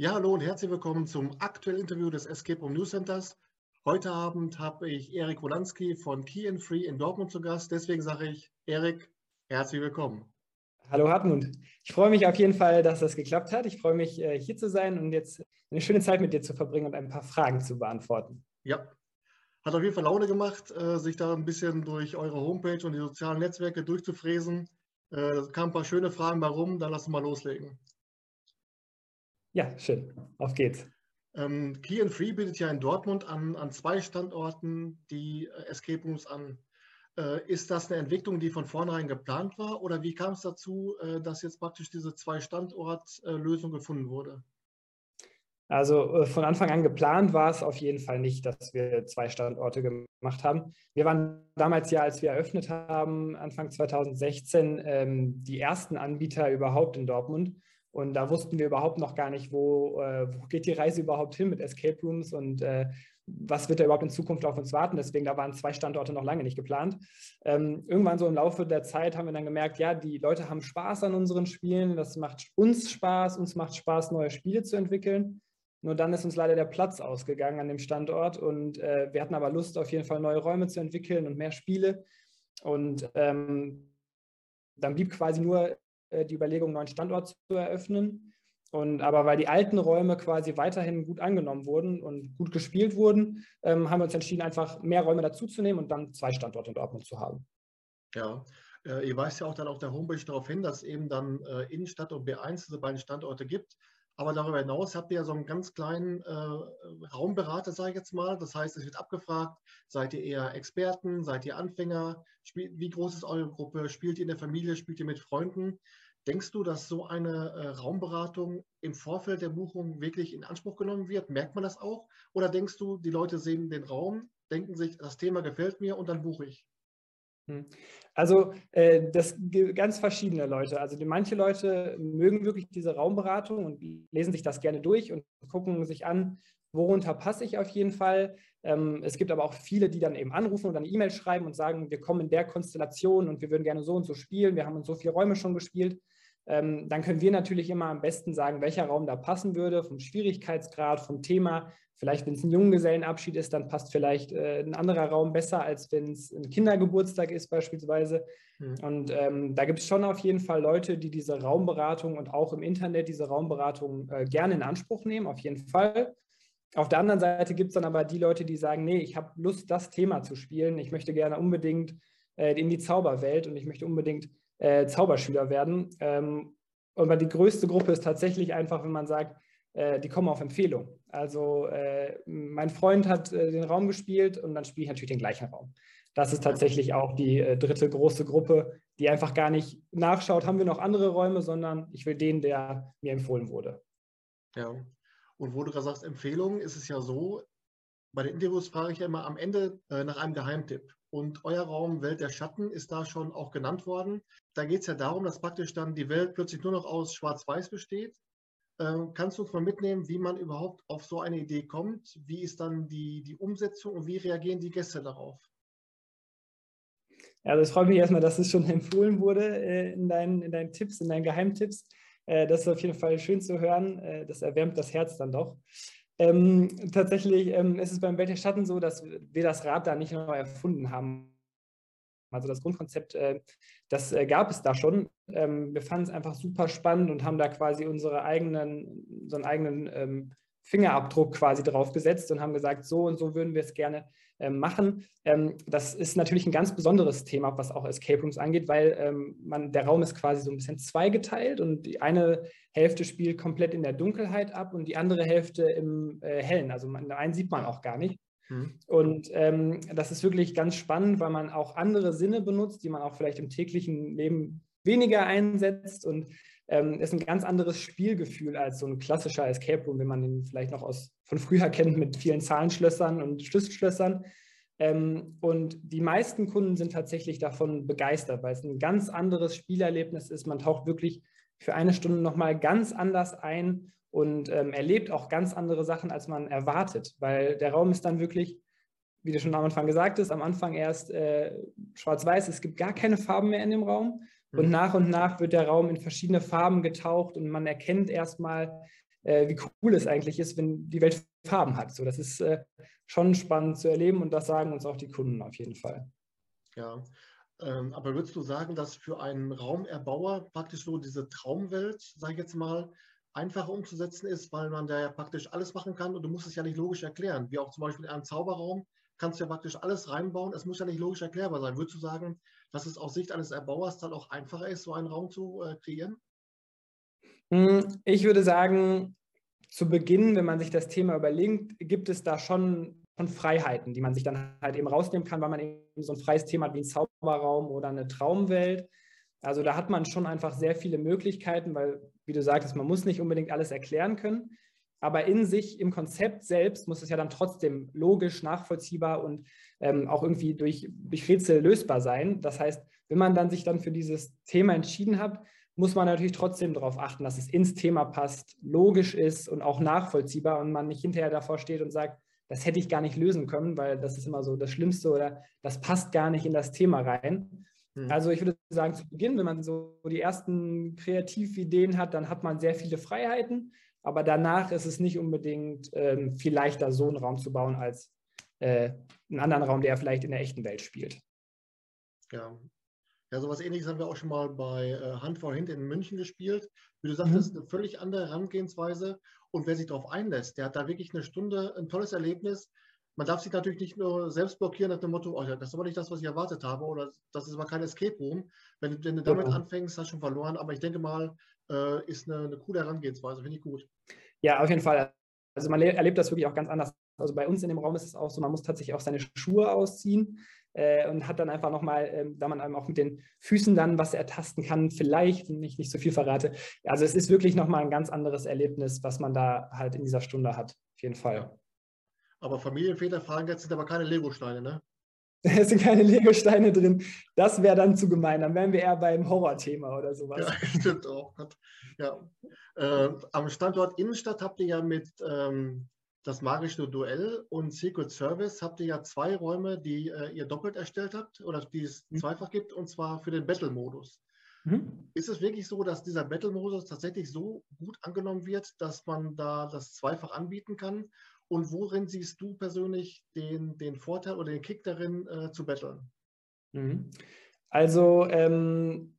Ja, hallo und herzlich willkommen zum aktuellen Interview des Escape Room News Centers. Heute Abend habe ich Erik Wolanski von Key and Free in Dortmund zu Gast. Deswegen sage ich, Erik, herzlich willkommen. Hallo Hartmut. Ich freue mich auf jeden Fall, dass das geklappt hat. Ich freue mich, äh, hier zu sein und jetzt eine schöne Zeit mit dir zu verbringen und ein paar Fragen zu beantworten. Ja, hat auf jeden Fall Laune gemacht, äh, sich da ein bisschen durch eure Homepage und die sozialen Netzwerke durchzufräsen. Äh, da kamen ein paar schöne Fragen warum. Dann lass uns mal loslegen. Ja, schön. Auf geht's. Ähm, Key and Free bietet ja in Dortmund an, an zwei Standorten die äh, Escape Rooms an. Äh, ist das eine Entwicklung, die von vornherein geplant war oder wie kam es dazu, äh, dass jetzt praktisch diese zwei Standort-Lösung gefunden wurde? Also äh, von Anfang an geplant war es auf jeden Fall nicht, dass wir zwei Standorte gemacht haben. Wir waren damals ja, als wir eröffnet haben, Anfang 2016, ähm, die ersten Anbieter überhaupt in Dortmund. Und da wussten wir überhaupt noch gar nicht, wo, äh, wo geht die Reise überhaupt hin mit Escape Rooms und äh, was wird da überhaupt in Zukunft auf uns warten. Deswegen, da waren zwei Standorte noch lange nicht geplant. Ähm, irgendwann so im Laufe der Zeit haben wir dann gemerkt, ja, die Leute haben Spaß an unseren Spielen, das macht uns Spaß, uns macht Spaß, neue Spiele zu entwickeln. Nur dann ist uns leider der Platz ausgegangen an dem Standort und äh, wir hatten aber Lust, auf jeden Fall neue Räume zu entwickeln und mehr Spiele. Und ähm, dann blieb quasi nur die Überlegung, einen neuen Standort zu eröffnen. Und aber weil die alten Räume quasi weiterhin gut angenommen wurden und gut gespielt wurden, ähm, haben wir uns entschieden, einfach mehr Räume dazuzunehmen und dann zwei Standorte in Dortmund zu haben. Ja, äh, ihr weist ja auch dann auf der Homepage darauf hin, dass eben dann äh, Innenstadt und B1 diese beiden Standorte gibt. Aber darüber hinaus habt ihr ja so einen ganz kleinen äh, Raumberater, sage ich jetzt mal. Das heißt, es wird abgefragt, seid ihr eher Experten, seid ihr Anfänger, spielt, wie groß ist eure Gruppe, spielt ihr in der Familie, spielt ihr mit Freunden? Denkst du, dass so eine äh, Raumberatung im Vorfeld der Buchung wirklich in Anspruch genommen wird? Merkt man das auch? Oder denkst du, die Leute sehen den Raum, denken sich, das Thema gefällt mir und dann buche ich? Hm. Also äh, das ganz verschiedene Leute. Also die, manche Leute mögen wirklich diese Raumberatung und lesen sich das gerne durch und gucken sich an, worunter passe ich auf jeden Fall. Ähm, es gibt aber auch viele, die dann eben anrufen und eine E-Mail schreiben und sagen, wir kommen in der Konstellation und wir würden gerne so und so spielen. Wir haben uns so viele Räume schon gespielt. Ähm, dann können wir natürlich immer am besten sagen, welcher Raum da passen würde, vom Schwierigkeitsgrad, vom Thema. Vielleicht, wenn es ein Junggesellenabschied ist, dann passt vielleicht äh, ein anderer Raum besser, als wenn es ein Kindergeburtstag ist beispielsweise. Mhm. Und ähm, da gibt es schon auf jeden Fall Leute, die diese Raumberatung und auch im Internet diese Raumberatung äh, gerne in Anspruch nehmen, auf jeden Fall. Auf der anderen Seite gibt es dann aber die Leute, die sagen, nee, ich habe Lust, das Thema zu spielen. Ich möchte gerne unbedingt äh, in die Zauberwelt und ich möchte unbedingt äh, Zauberschüler werden. Ähm, aber die größte Gruppe ist tatsächlich einfach, wenn man sagt, die kommen auf Empfehlung. Also äh, mein Freund hat äh, den Raum gespielt und dann spiele ich natürlich den gleichen Raum. Das ist tatsächlich auch die äh, dritte große Gruppe, die einfach gar nicht nachschaut, haben wir noch andere Räume, sondern ich will den, der mir empfohlen wurde. Ja, und wo du gerade sagst, Empfehlungen, ist es ja so, bei den Interviews frage ich ja immer am Ende äh, nach einem Geheimtipp. Und euer Raum Welt der Schatten ist da schon auch genannt worden. Da geht es ja darum, dass praktisch dann die Welt plötzlich nur noch aus Schwarz-Weiß besteht kannst du uns mal mitnehmen, wie man überhaupt auf so eine Idee kommt? Wie ist dann die, die Umsetzung und wie reagieren die Gäste darauf? Ja, das freut mich erstmal, dass es schon empfohlen wurde äh, in, deinen, in deinen Tipps, in deinen Geheimtipps. Äh, das ist auf jeden Fall schön zu hören. Äh, das erwärmt das Herz dann doch. Ähm, tatsächlich ähm, ist es beim Welt der Schatten so, dass wir das Rad da nicht neu erfunden haben. Also das Grundkonzept, äh, das äh, gab es da schon. Ähm, wir fanden es einfach super spannend und haben da quasi unsere eigenen, so einen eigenen ähm, Fingerabdruck quasi draufgesetzt und haben gesagt, so und so würden wir es gerne ähm, machen. das ist natürlich ein ganz besonderes Thema, was auch Escape Rooms angeht, weil man, der Raum ist quasi so ein bisschen zweigeteilt und die eine Hälfte spielt komplett in der Dunkelheit ab und die andere Hälfte im äh, Hellen. Also einen sieht man auch gar nicht. Mhm. Und ähm, das ist wirklich ganz spannend, weil man auch andere Sinne benutzt, die man auch vielleicht im täglichen Leben weniger einsetzt und ähm, ist ein ganz anderes Spielgefühl als so ein klassischer Escape Room, wenn man den vielleicht noch aus, von früher kennt mit vielen Zahlenschlössern und Schlüsselschlössern. Ähm, und die meisten Kunden sind tatsächlich davon begeistert, weil es ein ganz anderes Spielerlebnis ist. Man taucht wirklich für eine Stunde nochmal ganz anders ein und ähm, erlebt auch ganz andere Sachen, als man erwartet, weil der Raum ist dann wirklich, wie du schon am Anfang gesagt hast, am Anfang erst äh, schwarz-weiß, es gibt gar keine Farben mehr in dem Raum und mhm. nach und nach wird der Raum in verschiedene Farben getaucht und man erkennt erstmal äh, wie cool es eigentlich ist, wenn die Welt Farben hat. So, das ist äh, schon spannend zu erleben und das sagen uns auch die Kunden auf jeden Fall. Ja, ähm, aber würdest du sagen, dass für einen Raumerbauer praktisch so diese Traumwelt, sage ich jetzt mal, einfacher umzusetzen ist, weil man da ja praktisch alles machen kann und du musst es ja nicht logisch erklären, wie auch zum Beispiel in einem Zauberraum kannst du ja praktisch alles reinbauen, es muss ja nicht logisch erklärbar sein. Würdest du sagen, dass es aus Sicht eines Erbauers dann auch einfacher ist, so einen Raum zu äh, kreieren? Hm, ich würde sagen, zu Beginn, wenn man sich das Thema überlegt, gibt es da schon, schon Freiheiten, die man sich dann halt eben rausnehmen kann, weil man eben so ein freies Thema hat wie ein Zauberraum oder eine Traumwelt. Also da hat man schon einfach sehr viele Möglichkeiten, weil, wie du sagtest, man muss nicht unbedingt alles erklären können. Aber in sich, im Konzept selbst, muss es ja dann trotzdem logisch, nachvollziehbar und ähm, auch irgendwie durch, durch Rätsel lösbar sein. Das heißt, wenn man dann sich dann für dieses Thema entschieden hat, muss man natürlich trotzdem darauf achten, dass es ins Thema passt, logisch ist und auch nachvollziehbar und man nicht hinterher davor steht und sagt, das hätte ich gar nicht lösen können, weil das ist immer so das Schlimmste oder das passt gar nicht in das Thema rein. Mhm. Also ich würde sagen, zu Beginn, wenn man so die ersten Kreativideen hat, dann hat man sehr viele Freiheiten, aber danach ist es nicht unbedingt ähm, viel leichter, so einen Raum zu bauen, als äh, einen anderen Raum, der vielleicht in der echten Welt spielt. Ja. Ja, sowas ähnliches haben wir auch schon mal bei äh, Hand vor Hint in München gespielt. Wie du sagst, mhm. das ist eine völlig andere Herangehensweise. Und wer sich darauf einlässt, der hat da wirklich eine Stunde ein tolles Erlebnis. Man darf sich natürlich nicht nur selbst blockieren nach dem Motto, oh ja, das ist aber nicht das, was ich erwartet habe, oder das ist aber kein Escape Room. Wenn, wenn du damit ja. anfängst, hast du schon verloren. Aber ich denke mal, äh, ist eine, eine coole Herangehensweise, finde ich gut. Ja, auf jeden Fall. Also man erlebt das wirklich auch ganz anders. Also bei uns in dem Raum ist es auch so, man muss tatsächlich auch seine Schuhe ausziehen äh, und hat dann einfach nochmal, äh, da man einem auch mit den Füßen dann was ertasten kann, vielleicht, wenn ich nicht so viel verrate. Also es ist wirklich nochmal ein ganz anderes Erlebnis, was man da halt in dieser Stunde hat, auf jeden Fall. Ja. Aber Familienväter fragen jetzt sind aber keine Legosteine, ne? Es sind keine Legosteine drin. Das wäre dann zu gemein. Dann wären wir eher beim Horrorthema oder sowas. Ja, stimmt auch. Ja. Äh, am Standort Innenstadt habt ihr ja mit ähm, das magische Duell und Secret Service habt ihr ja zwei Räume, die äh, ihr doppelt erstellt habt oder die es mhm. zweifach gibt, und zwar für den Battle-Modus. Mhm. Ist es wirklich so, dass dieser Battle-Modus tatsächlich so gut angenommen wird, dass man da das zweifach anbieten kann? Und worin siehst du persönlich den, den Vorteil oder den Kick darin, äh, zu battlen? Mhm. Also ähm,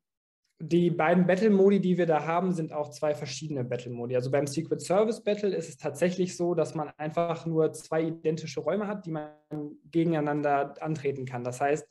die beiden Battle-Modi, die wir da haben, sind auch zwei verschiedene Battle-Modi. Also beim Secret Service Battle ist es tatsächlich so, dass man einfach nur zwei identische Räume hat, die man gegeneinander antreten kann. Das heißt,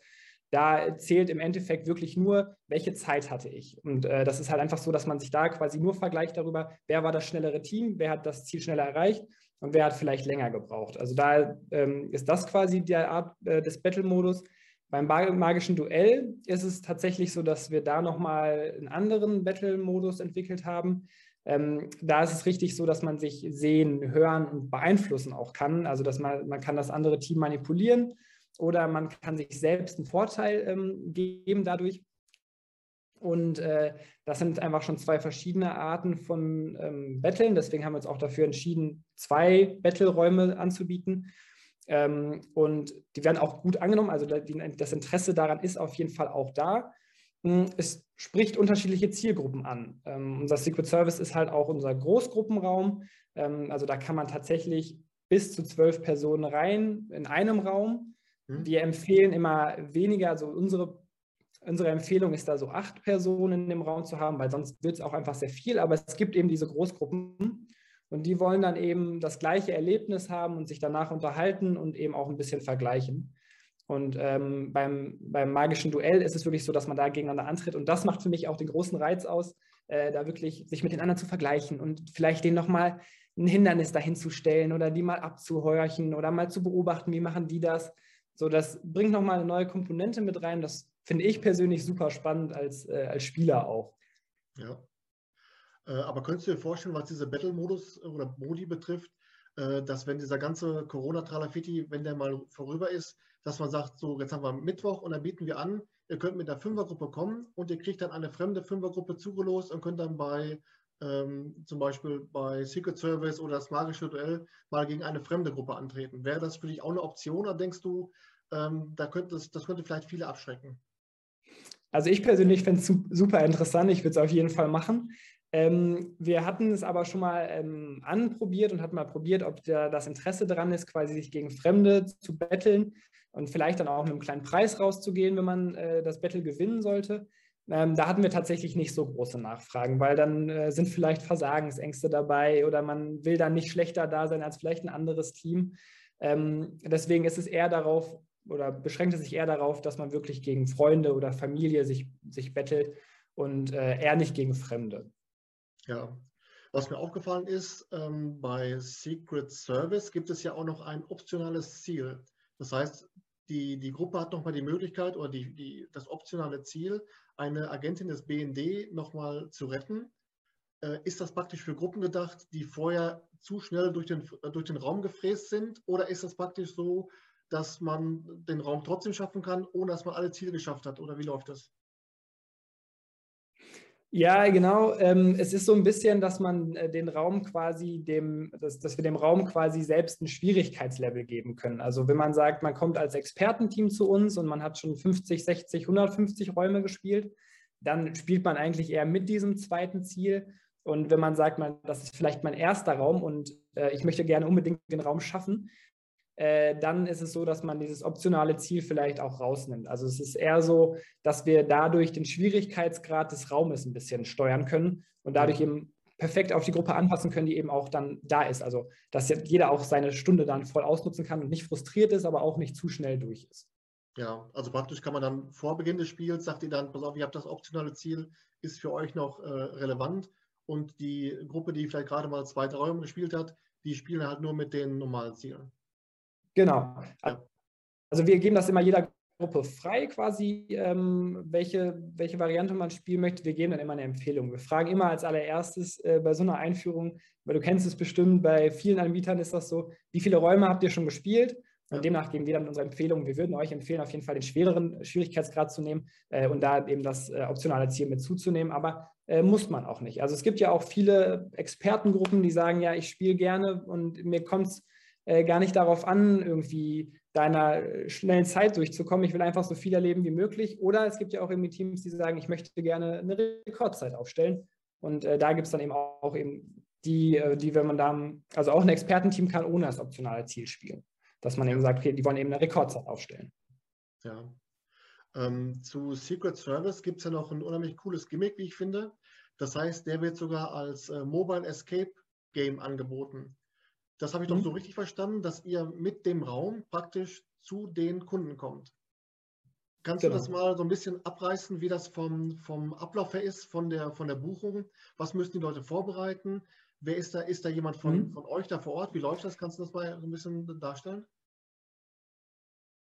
da zählt im Endeffekt wirklich nur, welche Zeit hatte ich. Und äh, das ist halt einfach so, dass man sich da quasi nur vergleicht darüber, wer war das schnellere Team, wer hat das Ziel schneller erreicht und wer hat vielleicht länger gebraucht. Also da ähm, ist das quasi der Art äh, des Battle-Modus. Beim magischen Duell ist es tatsächlich so, dass wir da nochmal einen anderen Battle-Modus entwickelt haben. Ähm, da ist es richtig so, dass man sich sehen, hören und beeinflussen auch kann. Also dass man, man kann das andere Team manipulieren oder man kann sich selbst einen Vorteil ähm, geben dadurch. Und äh, das sind einfach schon zwei verschiedene Arten von ähm, Battlen. Deswegen haben wir uns auch dafür entschieden, zwei Battle-Räume anzubieten. Ähm, und die werden auch gut angenommen. Also das Interesse daran ist auf jeden Fall auch da. Hm, es spricht unterschiedliche Zielgruppen an. Ähm, unser Secret Service ist halt auch unser Großgruppenraum. Ähm, also da kann man tatsächlich bis zu zwölf Personen rein in einem Raum. Mhm. Wir empfehlen immer weniger, also unsere Unsere Empfehlung ist da so acht Personen dem Raum zu haben, weil sonst wird es auch einfach sehr viel. Aber es gibt eben diese Großgruppen und die wollen dann eben das gleiche Erlebnis haben und sich danach unterhalten und eben auch ein bisschen vergleichen. Und ähm, beim, beim magischen Duell ist es wirklich so, dass man da gegeneinander antritt. Und das macht für mich auch den großen Reiz aus, äh, da wirklich sich mit den anderen zu vergleichen und vielleicht denen nochmal ein Hindernis dahin zu stellen oder die mal abzuhorchen oder mal zu beobachten, wie machen die das. So, das bringt nochmal eine neue Komponente mit rein. Das finde ich persönlich super spannend als, äh, als Spieler auch. Ja. Äh, aber könntest du dir vorstellen, was diese Battle-Modus oder Modi betrifft, äh, dass wenn dieser ganze Corona-Tralafiti, wenn der mal vorüber ist, dass man sagt, so jetzt haben wir Mittwoch und dann bieten wir an, ihr könnt mit der Fünfergruppe kommen und ihr kriegt dann eine fremde Fünfergruppe zugelost und könnt dann bei ähm, zum Beispiel bei Secret Service oder das magische Duell mal gegen eine fremde Gruppe antreten. Wäre das für dich auch eine Option oder denkst du, ähm, da könnte das, das könnte vielleicht viele abschrecken? Also ich persönlich fände es super interessant, ich würde es auf jeden Fall machen. Ähm, wir hatten es aber schon mal ähm, anprobiert und hatten mal probiert, ob da das Interesse daran ist, quasi sich gegen Fremde zu betteln und vielleicht dann auch mit einem kleinen Preis rauszugehen, wenn man äh, das Battle gewinnen sollte. Ähm, da hatten wir tatsächlich nicht so große Nachfragen, weil dann äh, sind vielleicht Versagensängste dabei oder man will dann nicht schlechter da sein als vielleicht ein anderes Team. Ähm, deswegen ist es eher darauf oder beschränkt es sich eher darauf, dass man wirklich gegen Freunde oder Familie sich, sich bettelt und äh, eher nicht gegen Fremde. Ja, was mir aufgefallen ist, ähm, bei Secret Service gibt es ja auch noch ein optionales Ziel. Das heißt, die, die Gruppe hat nochmal die Möglichkeit oder die, die, das optionale Ziel, eine Agentin des BND nochmal zu retten. Äh, ist das praktisch für Gruppen gedacht, die vorher zu schnell durch den, durch den Raum gefräst sind? Oder ist das praktisch so, dass man den Raum trotzdem schaffen kann, ohne dass man alle Ziele geschafft hat? Oder wie läuft das? Ja, genau. Ähm, es ist so ein bisschen, dass man äh, den Raum quasi dem, dass, dass wir dem Raum quasi selbst ein Schwierigkeitslevel geben können. Also wenn man sagt, man kommt als Expertenteam zu uns und man hat schon 50, 60, 150 Räume gespielt, dann spielt man eigentlich eher mit diesem zweiten Ziel. Und wenn man sagt, man, das ist vielleicht mein erster Raum und äh, ich möchte gerne unbedingt den Raum schaffen, äh, dann ist es so, dass man dieses optionale Ziel vielleicht auch rausnimmt. Also es ist eher so, dass wir dadurch den Schwierigkeitsgrad des Raumes ein bisschen steuern können und dadurch eben perfekt auf die Gruppe anpassen können, die eben auch dann da ist. Also dass jeder auch seine Stunde dann voll ausnutzen kann und nicht frustriert ist, aber auch nicht zu schnell durch ist. Ja, also praktisch kann man dann vor Beginn des Spiels, sagt ihr dann, pass auf, ihr habt das optionale Ziel, ist für euch noch äh, relevant und die Gruppe, die vielleicht gerade mal zwei, drei Räume gespielt hat, die spielen halt nur mit den normalen Zielen. Genau. Also wir geben das immer jeder Gruppe frei quasi, ähm, welche, welche Variante man spielen möchte. Wir geben dann immer eine Empfehlung. Wir fragen immer als allererstes äh, bei so einer Einführung, weil du kennst es bestimmt, bei vielen Anbietern ist das so, wie viele Räume habt ihr schon gespielt? Und demnach geben wir dann unsere Empfehlung. Wir würden euch empfehlen, auf jeden Fall den schwereren Schwierigkeitsgrad zu nehmen äh, und da eben das äh, optionale Ziel mit zuzunehmen. Aber äh, muss man auch nicht. Also es gibt ja auch viele Expertengruppen, die sagen, ja, ich spiele gerne und mir kommt es äh, gar nicht darauf an, irgendwie deiner äh, schnellen Zeit durchzukommen. Ich will einfach so viel erleben wie möglich. Oder es gibt ja auch irgendwie Teams, die sagen, ich möchte gerne eine Rekordzeit aufstellen. Und äh, da gibt es dann eben auch, auch, eben die, äh, die, wenn man da, also auch ein Expertenteam kann ohne das optionale Ziel spielen. Dass man eben sagt, okay, die wollen eben eine Rekordzeit aufstellen. Ja. Ähm, zu Secret Service gibt es ja noch ein unheimlich cooles Gimmick, wie ich finde. Das heißt, der wird sogar als äh, Mobile Escape Game angeboten. Das habe ich mhm. doch so richtig verstanden, dass ihr mit dem Raum praktisch zu den Kunden kommt. Kannst genau. du das mal so ein bisschen abreißen, wie das vom, vom Ablauf her ist, von der, von der Buchung? Was müssen die Leute vorbereiten? Wer ist da? Ist da jemand von, mhm. von euch da vor Ort? Wie läuft das? Kannst du das mal so ein bisschen darstellen?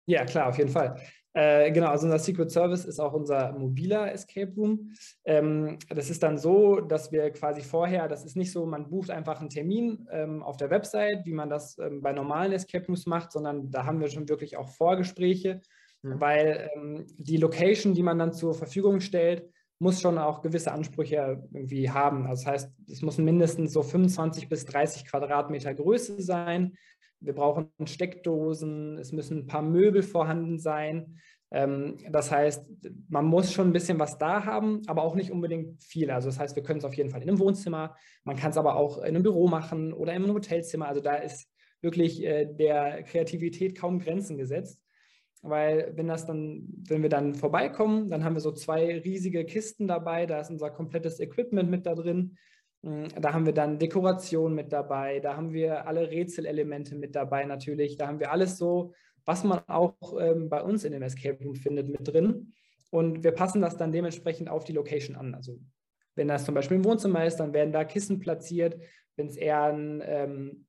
Ja, klar, auf jeden Fall. Äh, genau, also unser Secret Service ist auch unser mobiler Escape Room. Ähm, das ist dann so, dass wir quasi vorher, das ist nicht so, man bucht einfach einen Termin ähm, auf der Website, wie man das ähm, bei normalen Escape Rooms macht, sondern da haben wir schon wirklich auch Vorgespräche, mhm. weil ähm, die Location, die man dann zur Verfügung stellt, muss schon auch gewisse Ansprüche irgendwie haben. Also das heißt, es muss mindestens so 25 bis 30 Quadratmeter Größe sein. Wir brauchen Steckdosen, es müssen ein paar Möbel vorhanden sein. Ähm, das heißt, man muss schon ein bisschen was da haben, aber auch nicht unbedingt viel. Also das heißt, wir können es auf jeden Fall in einem Wohnzimmer, man kann es aber auch in einem Büro machen oder in einem Hotelzimmer. Also da ist wirklich äh, der Kreativität kaum Grenzen gesetzt. Weil wenn das dann, wenn wir dann vorbeikommen, dann haben wir so zwei riesige Kisten dabei, da ist unser komplettes Equipment mit da drin. Hm, da haben wir dann Dekoration mit dabei, da haben wir alle Rätselelemente mit dabei natürlich, da haben wir alles so, was man auch ähm, bei uns in dem Escape Room findet, mit drin. Und wir passen das dann dementsprechend auf die Location an. Also wenn das zum Beispiel ein Wohnzimmer ist, dann werden da Kissen platziert. Wenn es eher ein ähm,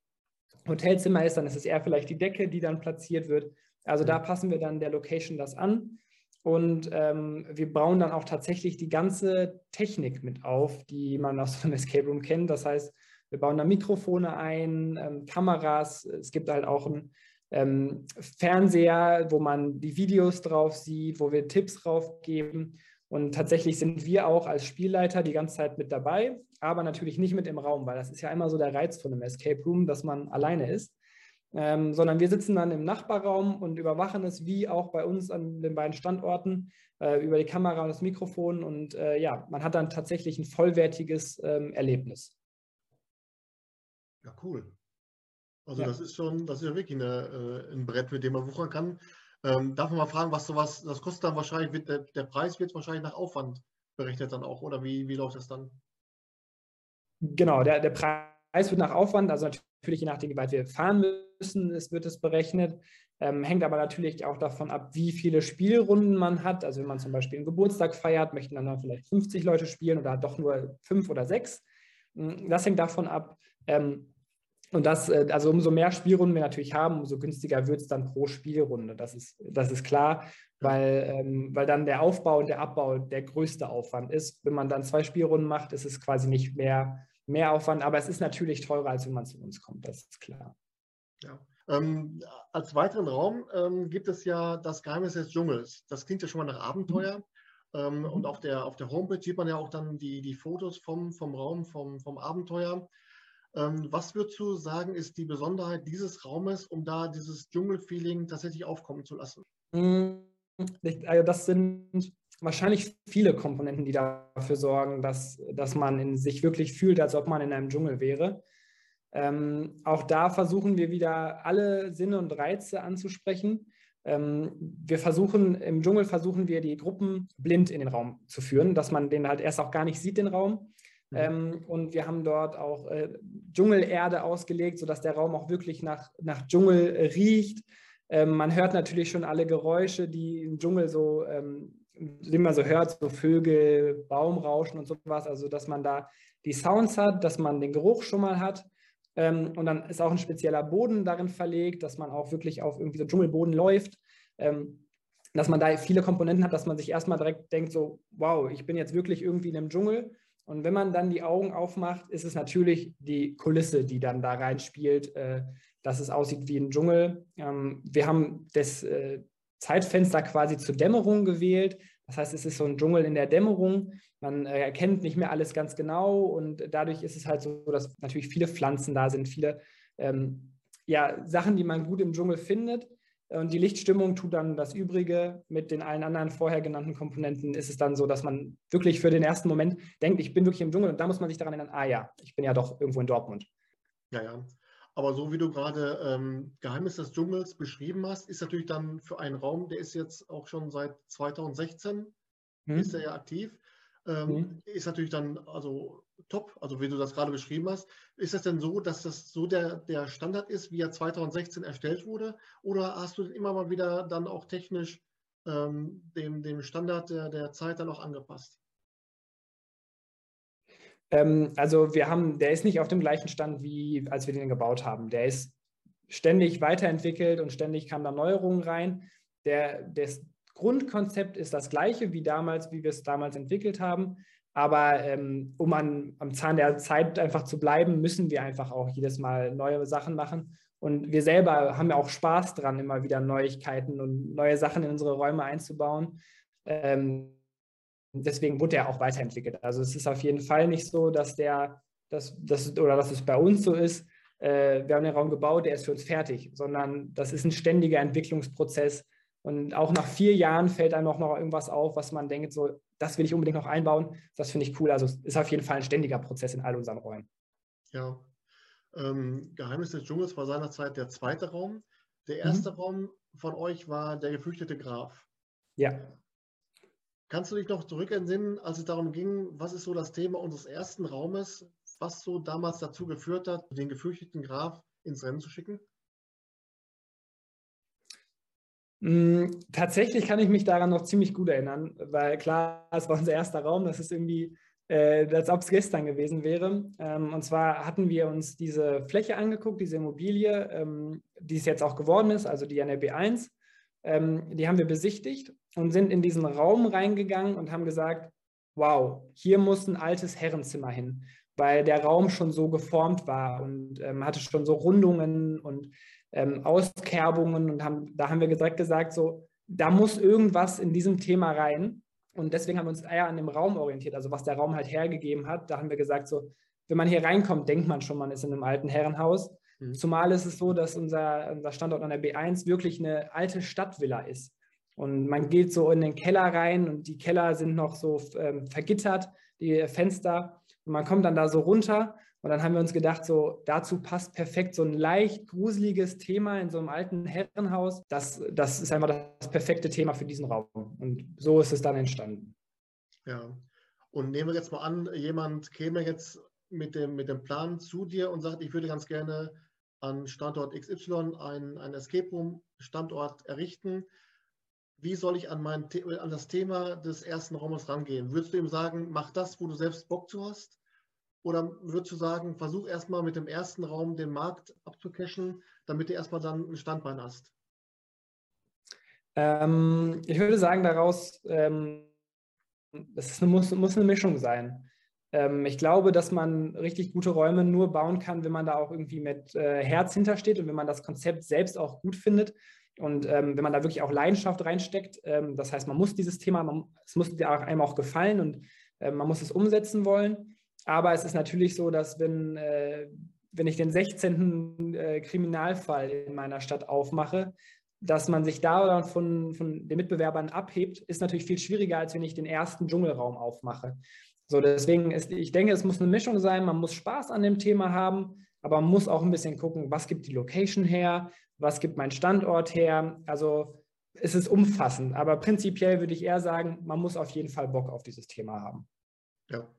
Hotelzimmer ist, dann ist es eher vielleicht die Decke, die dann platziert wird. Also da passen wir dann der Location das an. Und ähm, wir bauen dann auch tatsächlich die ganze Technik mit auf, die man aus einem Escape Room kennt. Das heißt, wir bauen da Mikrofone ein, ähm, Kameras. Es gibt halt auch einen ähm, Fernseher, wo man die Videos drauf sieht, wo wir Tipps drauf geben. Und tatsächlich sind wir auch als Spielleiter die ganze Zeit mit dabei, aber natürlich nicht mit im Raum, weil das ist ja immer so der Reiz von einem Escape Room, dass man alleine ist. Ähm, sondern wir sitzen dann im Nachbarraum und überwachen es wie auch bei uns an den beiden Standorten äh, über die Kamera und das Mikrofon und äh, ja, man hat dann tatsächlich ein vollwertiges ähm, Erlebnis. Ja, cool. Also ja. das ist schon, das ist ja wirklich eine, äh, ein Brett, mit dem man wuchern kann. Ähm, darf man mal fragen, was sowas, das kostet dann wahrscheinlich, wird, der, der Preis wird wahrscheinlich nach Aufwand berechnet dann auch, oder wie, wie läuft das dann? Genau, der, der Preis wird nach Aufwand, also natürlich je nachdem, wie weit wir fahren müssen, es wird es berechnet. Ähm, hängt aber natürlich auch davon ab, wie viele Spielrunden man hat. Also wenn man zum Beispiel einen Geburtstag feiert, möchten dann, vielleicht 50 Leute spielen oder doch nur fünf oder sechs. Hm, das hängt davon ab. Ähm, und das, äh, also umso mehr Spielrunden wir natürlich haben, umso günstiger wird es dann pro Spielrunde. Das ist, das ist klar, weil, ähm, weil dann der Aufbau und der Abbau der größte Aufwand ist. Wenn man dann zwei Spielrunden macht, ist es quasi nicht mehr, mehr Aufwand, aber es ist natürlich teurer, als wenn man zu uns kommt, das ist klar. Ja. Ähm, als weiteren Raum ähm, gibt es ja das Geheimnis des Dschungels. Das klingt ja schon mal nach Abenteuer. Ähm, mhm. Und auf der, auf der Homepage sieht man ja auch dann die, die Fotos vom, vom Raum, vom, vom Abenteuer. Ähm, was würdest du sagen, ist die Besonderheit dieses Raumes, um da dieses Dschungelfeeling tatsächlich aufkommen zu lassen? Mhm. Also das sind wahrscheinlich viele Komponenten, die dafür sorgen, dass, dass man in sich wirklich fühlt, als ob man in einem Dschungel wäre. Ähm, auch da versuchen wir wieder alle Sinne und Reize anzusprechen. Ähm, wir versuchen, im Dschungel versuchen wir die Gruppen blind in den Raum zu führen, dass man den halt erst auch gar nicht sieht, den Raum. Mhm. Ähm, und wir haben dort auch äh, Dschungelerde ausgelegt, sodass der Raum auch wirklich nach, nach Dschungel äh, riecht. Ähm, man hört natürlich schon alle Geräusche, die im Dschungel so, ähm, die man so hört, so Vögel, Baumrauschen und sowas. Also, dass man da die Sounds hat, dass man den Geruch schon mal hat. Ähm, und dann ist auch ein spezieller Boden darin verlegt, dass man auch wirklich auf irgendwie so Dschungelboden läuft. Ähm, dass man da viele Komponenten hat, dass man sich erstmal direkt denkt, so, wow, ich bin jetzt wirklich irgendwie in einem Dschungel. Und wenn man dann die Augen aufmacht, ist es natürlich die Kulisse, die dann da reinspielt, äh, dass es aussieht wie ein Dschungel. Ähm, wir haben das äh, Zeitfenster quasi zur Dämmerung gewählt. Das heißt, es ist so ein Dschungel in der Dämmerung. Man äh, erkennt nicht mehr alles ganz genau und dadurch ist es halt so, dass natürlich viele Pflanzen da sind, viele ähm, ja, Sachen, die man gut im Dschungel findet. Und die Lichtstimmung tut dann das Übrige. Mit den allen anderen vorher genannten Komponenten ist es dann so, dass man wirklich für den ersten Moment denkt, ich bin wirklich im Dschungel und da muss man sich daran erinnern, ah ja, ich bin ja doch irgendwo in Dortmund. Ja, ja. Aber so wie du gerade ähm, Geheimnis des Dschungels beschrieben hast, ist natürlich dann für einen Raum, der ist jetzt auch schon seit 2016, hm. ist er ja aktiv, ähm, hm. ist natürlich dann also top, also wie du das gerade beschrieben hast. Ist es denn so, dass das so der, der Standard ist, wie er 2016 erstellt wurde? Oder hast du immer mal wieder dann auch technisch ähm, dem, dem Standard der, der Zeit dann auch angepasst? Ähm, also wir haben, der ist nicht auf dem gleichen Stand, wie als wir den gebaut haben. Der ist ständig weiterentwickelt und ständig kamen da Neuerungen rein. Der, das Grundkonzept ist das gleiche wie damals, wie wir es damals entwickelt haben. Aber ähm, um an, am Zahn der Zeit einfach zu bleiben, müssen wir einfach auch jedes Mal neue Sachen machen. Und wir selber haben ja auch Spaß dran, immer wieder Neuigkeiten und neue Sachen in unsere Räume einzubauen. Ähm, deswegen wurde er auch weiterentwickelt. Also es ist auf jeden Fall nicht so, dass der, dass, dass, oder dass es bei uns so ist, äh, wir haben den Raum gebaut, der ist für uns fertig, sondern das ist ein ständiger Entwicklungsprozess. Und auch nach vier Jahren fällt einem auch noch irgendwas auf, was man denkt, so, das will ich unbedingt noch einbauen. Das finde ich cool. Also es ist auf jeden Fall ein ständiger Prozess in all unseren Räumen. Ja. Ähm, Geheimnis des Dschungels war seinerzeit der zweite Raum. Der erste mhm. Raum von euch war der gefürchtete Graf. Ja. Kannst du dich noch zurück entsinnen, als es darum ging, was ist so das Thema unseres ersten Raumes, was so damals dazu geführt hat, den gefürchteten Graf ins Rennen zu schicken? Mm, tatsächlich kann ich mich daran noch ziemlich gut erinnern, weil klar, es war unser erster Raum, das ist irgendwie, äh, als ob es gestern gewesen wäre. Ähm, und zwar hatten wir uns diese Fläche angeguckt, diese Immobilie, ähm, die es jetzt auch geworden ist, also die NRB 1. Ähm, die haben wir besichtigt und sind in diesen Raum reingegangen und haben gesagt, wow, hier muss ein altes Herrenzimmer hin, weil der Raum schon so geformt war und ähm, hatte schon so Rundungen und ähm, Auskerbungen und haben, da haben wir direkt gesagt, so, da muss irgendwas in diesem Thema rein. Und deswegen haben wir uns eher an dem Raum orientiert, also was der Raum halt hergegeben hat. Da haben wir gesagt, so, wenn man hier reinkommt, denkt man schon, man ist in einem alten Herrenhaus. Mhm. Zumal ist es so, dass unser, unser Standort an der B1 wirklich eine alte Stadtvilla ist. Und man geht so in den Keller rein und die Keller sind noch so ähm, vergittert, die Fenster. Und man kommt dann da so runter und dann haben wir uns gedacht, so dazu passt perfekt so ein leicht gruseliges Thema in so einem alten Herrenhaus. Das, das ist einfach das perfekte Thema für diesen Raum. Und so ist es dann entstanden. Ja. Und nehmen wir jetzt mal an, jemand käme jetzt mit dem, mit dem Plan zu dir und sagt, ich würde ganz gerne an Standort XY einen, Escape Room Standort errichten wie soll ich an, mein, an das Thema des ersten Raumes rangehen? Würdest du ihm sagen, mach das, wo du selbst Bock zu hast? Oder würdest du sagen, versuch erstmal mit dem ersten Raum den Markt abzucashen, damit du erstmal dann ein Standbein hast? Ähm, ich würde sagen, daraus, ähm, das eine, muss, muss, eine Mischung sein. Ähm, ich glaube, dass man richtig gute Räume nur bauen kann, wenn man da auch irgendwie mit äh, Herz hintersteht und wenn man das Konzept selbst auch gut findet. Und ähm, wenn man da wirklich auch Leidenschaft reinsteckt, ähm, das heißt, man muss dieses Thema, man, es muss einem auch gefallen und äh, man muss es umsetzen wollen. Aber es ist natürlich so, dass wenn, äh, wenn ich den 16. Äh, Kriminalfall in meiner Stadt aufmache, dass man sich da von, von den Mitbewerbern abhebt, ist natürlich viel schwieriger, als wenn ich den ersten Dschungelraum aufmache. So, deswegen ist, ich denke, es muss eine Mischung sein. Man muss Spaß an dem Thema haben, aber man muss auch ein bisschen gucken, was gibt die Location her, was gibt mein Standort her. Also es ist umfassend, aber prinzipiell würde ich eher sagen, man muss auf jeden Fall Bock auf dieses Thema haben. Ja.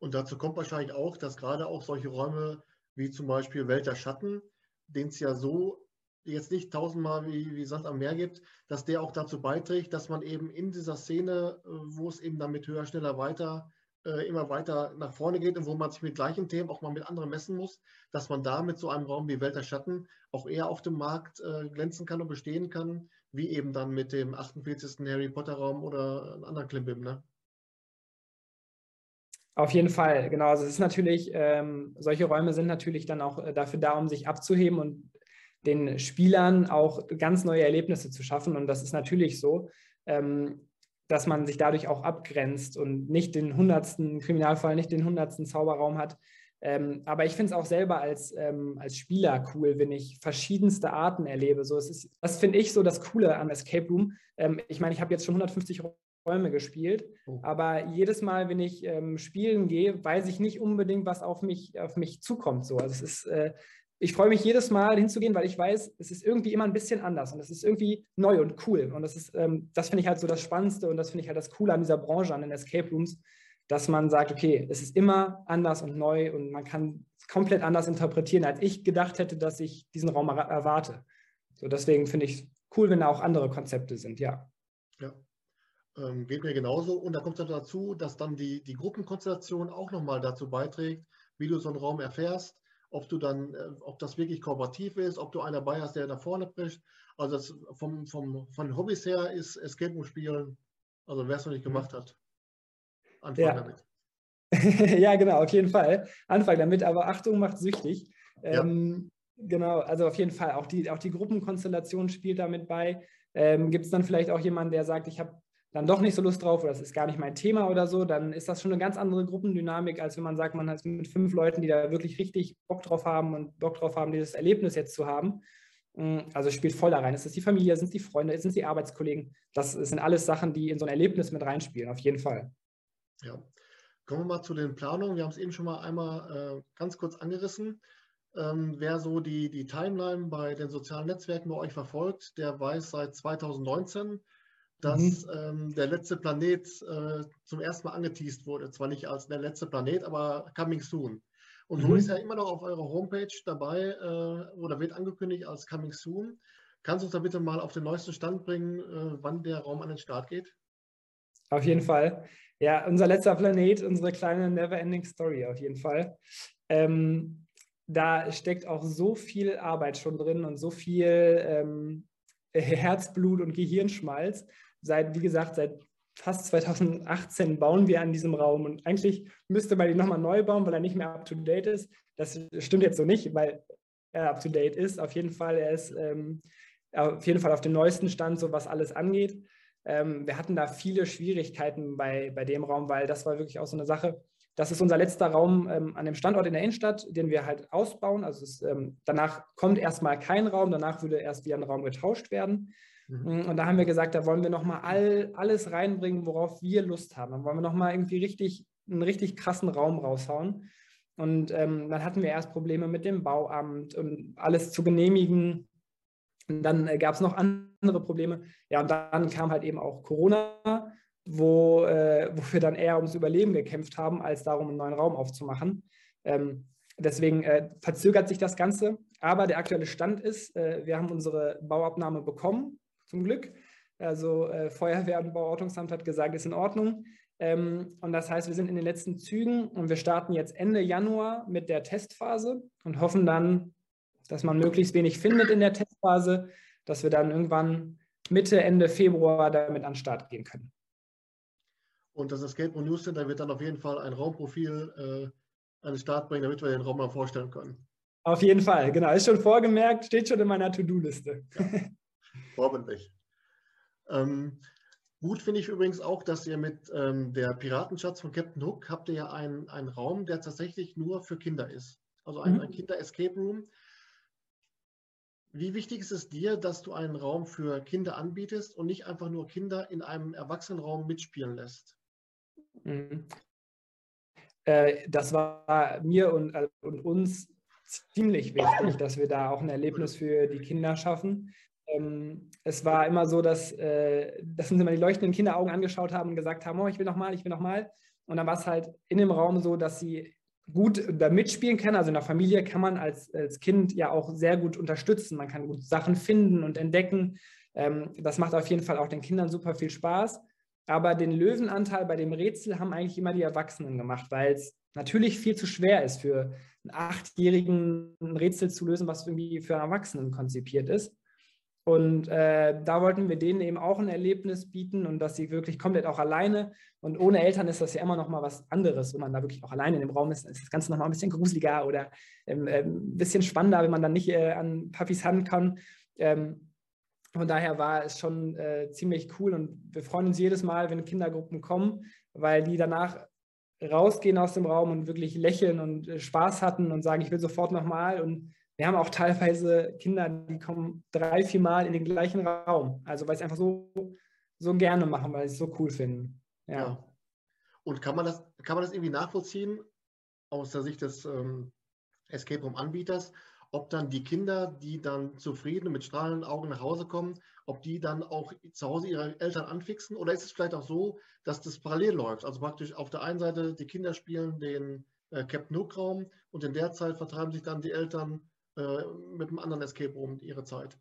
Und dazu kommt wahrscheinlich auch, dass gerade auch solche Räume wie zum Beispiel Welt der Schatten, den es ja so jetzt nicht tausendmal wie, wie Sand am Meer gibt, dass der auch dazu beiträgt, dass man eben in dieser Szene, äh, wo es eben damit höher, schneller, weiter äh, immer weiter nach vorne geht und wo man sich mit gleichen Themen auch mal mit anderen messen muss, dass man da mit so einem Raum wie Welt der Schatten auch eher auf dem Markt äh, glänzen kann und bestehen kann, wie eben dann mit dem 48. Harry Potter Raum oder anderen Klimbim, ne? Auf jeden Fall, genau. Also es ist natürlich, ähm, solche Räume sind natürlich dann auch äh, dafür da, um sich abzuheben und den Spielern auch ganz neue Erlebnisse zu schaffen. Und das ist natürlich so. Ähm, dass man sich dadurch auch abgrenzt und nicht den hundertsten Kriminalfall, nicht den hundertsten Zauberraum hat. Ähm, aber ich finde es auch selber als, ähm, als Spieler cool, wenn ich verschiedenste Arten erlebe. So, es ist, das finde ich so das Coole am Escape Room. Ähm, ich meine, ich habe jetzt schon 150 Räume gespielt, oh. aber jedes Mal, wenn ich ähm, spielen gehe, weiß ich nicht unbedingt, was auf mich, auf mich zukommt. So. Also es ist, äh, ich freue mich jedes Mal hinzugehen, weil ich weiß, es ist irgendwie immer ein bisschen anders und es ist irgendwie neu und cool. Und das ist, ähm, das finde ich halt so das Spannendste und das finde ich halt das Coole an dieser Branche, an den Escape Rooms, dass man sagt, okay, es ist immer anders und neu und man kann es komplett anders interpretieren, als ich gedacht hätte, dass ich diesen Raum er erwarte. So deswegen finde ich es cool, wenn da auch andere Konzepte sind, ja. Ja. Ähm, geht mir genauso. Und da kommt es dazu, dass dann die, die Gruppenkonstellation auch nochmal dazu beiträgt, wie du so einen Raum erfährst ob du dann, äh, ob das wirklich kooperativ ist, ob du einen dabei hast, der nach vorne bricht. Also das vom, vom, von Hobbys her ist Escape Room Spielen, also wer es noch nicht mhm. gemacht hat, anfangen ja. damit. ja, genau, auf jeden Fall. Anfang damit, aber Achtung macht süchtig. Ja. Ähm, genau, also auf jeden Fall. Auch die, auch die Gruppenkonstellation spielt damit bei. Ähm, Gibt es dann vielleicht auch jemanden, der sagt, ich habe dann doch nicht so Lust drauf oder das ist gar nicht mein Thema oder so, dann ist das schon eine ganz andere Gruppendynamik, als wenn man sagt, man hat mit fünf Leuten, die da wirklich richtig Bock drauf haben und Bock drauf haben, dieses Erlebnis jetzt zu haben. Mm, also spielt voll da rein. Ist es die Familie, sind es die Freunde, sind es die Arbeitskollegen? Das sind alles Sachen, die in so ein Erlebnis mit reinspielen, auf jeden Fall. Ja. Kommen wir mal zu den Planungen. Wir haben es eben schon mal einmal äh, ganz kurz angerissen. Ähm, wer so die, die Timeline bei den sozialen Netzwerken bei euch verfolgt, der weiß seit 2019, dass mhm. ähm, der letzte Planet äh, zum ersten Mal angeteased wurde. Zwar nicht als der letzte Planet, aber coming soon. Und mhm. so ist ja immer noch auf eurer Homepage dabei äh, oder wird angekündigt als coming soon. Kannst du uns da bitte mal auf den neuesten Stand bringen, äh, wann der Raum an den Start geht? Auf jeden Fall. Ja, unser letzter Planet, unsere kleine Never-Ending Story auf jeden Fall. Ähm, da steckt auch so viel Arbeit schon drin und so viel ähm, Herzblut und Gehirnschmalz seit, wie gesagt, seit fast 2018 bauen wir an diesem Raum und eigentlich müsste man ihn nochmal neu bauen, weil er nicht mehr up-to-date ist. Das stimmt jetzt so nicht, weil er up-to-date ist. Auf jeden Fall, er ist ähm, auf jeden Fall auf dem neuesten Stand, so was alles angeht. Ähm, wir hatten da viele Schwierigkeiten bei, bei dem Raum, weil das war wirklich auch so eine Sache. das ist unser letzter Raum ähm, an dem Standort in der Innenstadt, den wir halt ausbauen. Also es, ähm, danach kommt erstmal kein Raum, danach würde erst wieder ein Raum getauscht werden. Mhm. Und da haben wir gesagt, da wollen wir nochmal all, alles reinbringen, worauf wir Lust haben. Dann wollen wir nochmal irgendwie richtig, einen richtig krassen Raum raushauen. Und ähm, dann hatten wir erst Probleme mit dem Bauamt und alles zu genehmigen. Und dann äh, gab es noch andere Probleme. Ja, und dann kam halt eben auch Corona wo, äh, wo wir dann eher ums Überleben gekämpft haben, als darum, einen neuen Raum aufzumachen. Ähm, deswegen äh, verzögert sich das Ganze. Aber der aktuelle Stand ist, äh, wir haben unsere Bauabnahme bekommen, zum Glück. Also äh, Feuerwehr und Bauordnungsamt hat gesagt, ist in Ordnung. Ähm, und das heißt, wir sind in den letzten Zügen und wir starten jetzt Ende Januar mit der Testphase und hoffen dann, dass man möglichst wenig findet in der Testphase, dass wir dann irgendwann Mitte, Ende Februar damit an den Start gehen können. Und das Escape Room News Center wird dann auf jeden Fall ein Raumprofil äh, an den Start bringen, damit wir den Raum mal vorstellen können. Auf jeden Fall, genau. Ist schon vorgemerkt, steht schon in meiner To-Do-Liste. Ja, vorbildlich. Ähm, gut finde ich übrigens auch, dass ihr mit ähm, der Piratenschatz von Captain Hook habt ihr ja einen, einen Raum, der tatsächlich nur für Kinder ist. Also ein, mhm. ein Kinder-Escape Room. Wie wichtig ist es dir, dass du einen Raum für Kinder anbietest und nicht einfach nur Kinder in einem Erwachsenenraum mitspielen lässt? Mhm. Äh, das war mir und, äh, und uns ziemlich wichtig, dass wir da auch ein Erlebnis für die Kinder schaffen. Ähm, es war immer so, dass, äh, dass uns immer die leuchtenden Kinderaugen angeschaut haben und gesagt haben, oh, ich will nochmal, ich will nochmal. Und dann war es halt in dem Raum so, dass sie gut da mitspielen können. Also in der Familie kann man als, als Kind ja auch sehr gut unterstützen. Man kann gut Sachen finden und entdecken. Ähm, das macht auf jeden Fall auch den Kindern super viel Spaß. Aber den Löwenanteil bei dem Rätsel haben eigentlich immer die Erwachsenen gemacht, weil es natürlich viel zu schwer ist für einen Achtjährigen ein Rätsel zu lösen, was irgendwie für einen Erwachsenen konzipiert ist. Und äh, da wollten wir denen eben auch ein Erlebnis bieten und dass sie wirklich komplett auch alleine und ohne Eltern ist das ja immer noch mal was anderes, wenn man da wirklich auch alleine in dem Raum ist, ist das Ganze noch mal ein bisschen gruseliger oder ähm, äh, ein bisschen spannender, wenn man dann nicht äh, an Papis Hand kann. Ähm, von daher war es schon äh, ziemlich cool und wir freuen uns jedes Mal, wenn Kindergruppen kommen, weil die danach rausgehen aus dem Raum und wirklich lächeln und äh, Spaß hatten und sagen, ich will sofort nochmal. Und wir haben auch teilweise Kinder, die kommen drei, vier Mal in den gleichen Raum. Also weil sie es einfach so, so gerne machen, weil sie es so cool finden. Ja. ja. Und kann man, das, kann man das irgendwie nachvollziehen aus der Sicht des ähm, Escape Room Anbieters? ob dann die Kinder, die dann zufrieden und mit strahlenden Augen nach Hause kommen, ob die dann auch zu Hause ihre Eltern anfixen oder ist es vielleicht auch so, dass das parallel läuft? Also praktisch auf der einen Seite die Kinder spielen den äh, Captain Hook Raum und in der Zeit vertreiben sich dann die Eltern äh, mit einem anderen Escape Room ihre Zeit.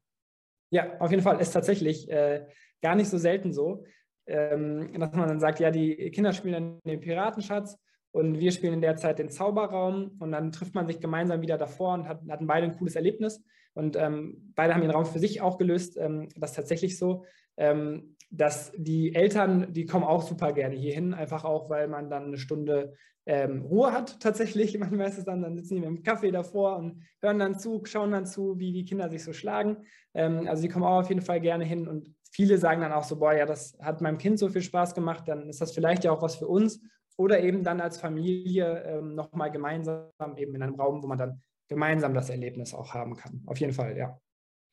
Ja, auf jeden Fall ist tatsächlich äh, gar nicht so selten so, ähm, dass man dann sagt, ja, die Kinder spielen dann den Piratenschatz und wir spielen in der Zeit den Zauberraum und dann trifft man sich gemeinsam wieder davor und hat, hatten beide ein cooles Erlebnis. Und ähm, beide haben den Raum für sich auch gelöst. Ähm, das ist tatsächlich so, ähm, dass die Eltern, die kommen auch super gerne hierhin, einfach auch, weil man dann eine Stunde ähm, Ruhe hat tatsächlich. Manchmal ist es dann, dann sitzen die mit dem Kaffee davor und hören dann zu, schauen dann zu, wie die Kinder sich so schlagen. Ähm, also die kommen auch auf jeden Fall gerne hin und viele sagen dann auch so, boah, ja, das hat meinem Kind so viel Spaß gemacht, dann ist das vielleicht ja auch was für uns oder eben dann als Familie ähm, nochmal gemeinsam eben in einem Raum, wo man dann gemeinsam das Erlebnis auch haben kann. Auf jeden Fall, ja.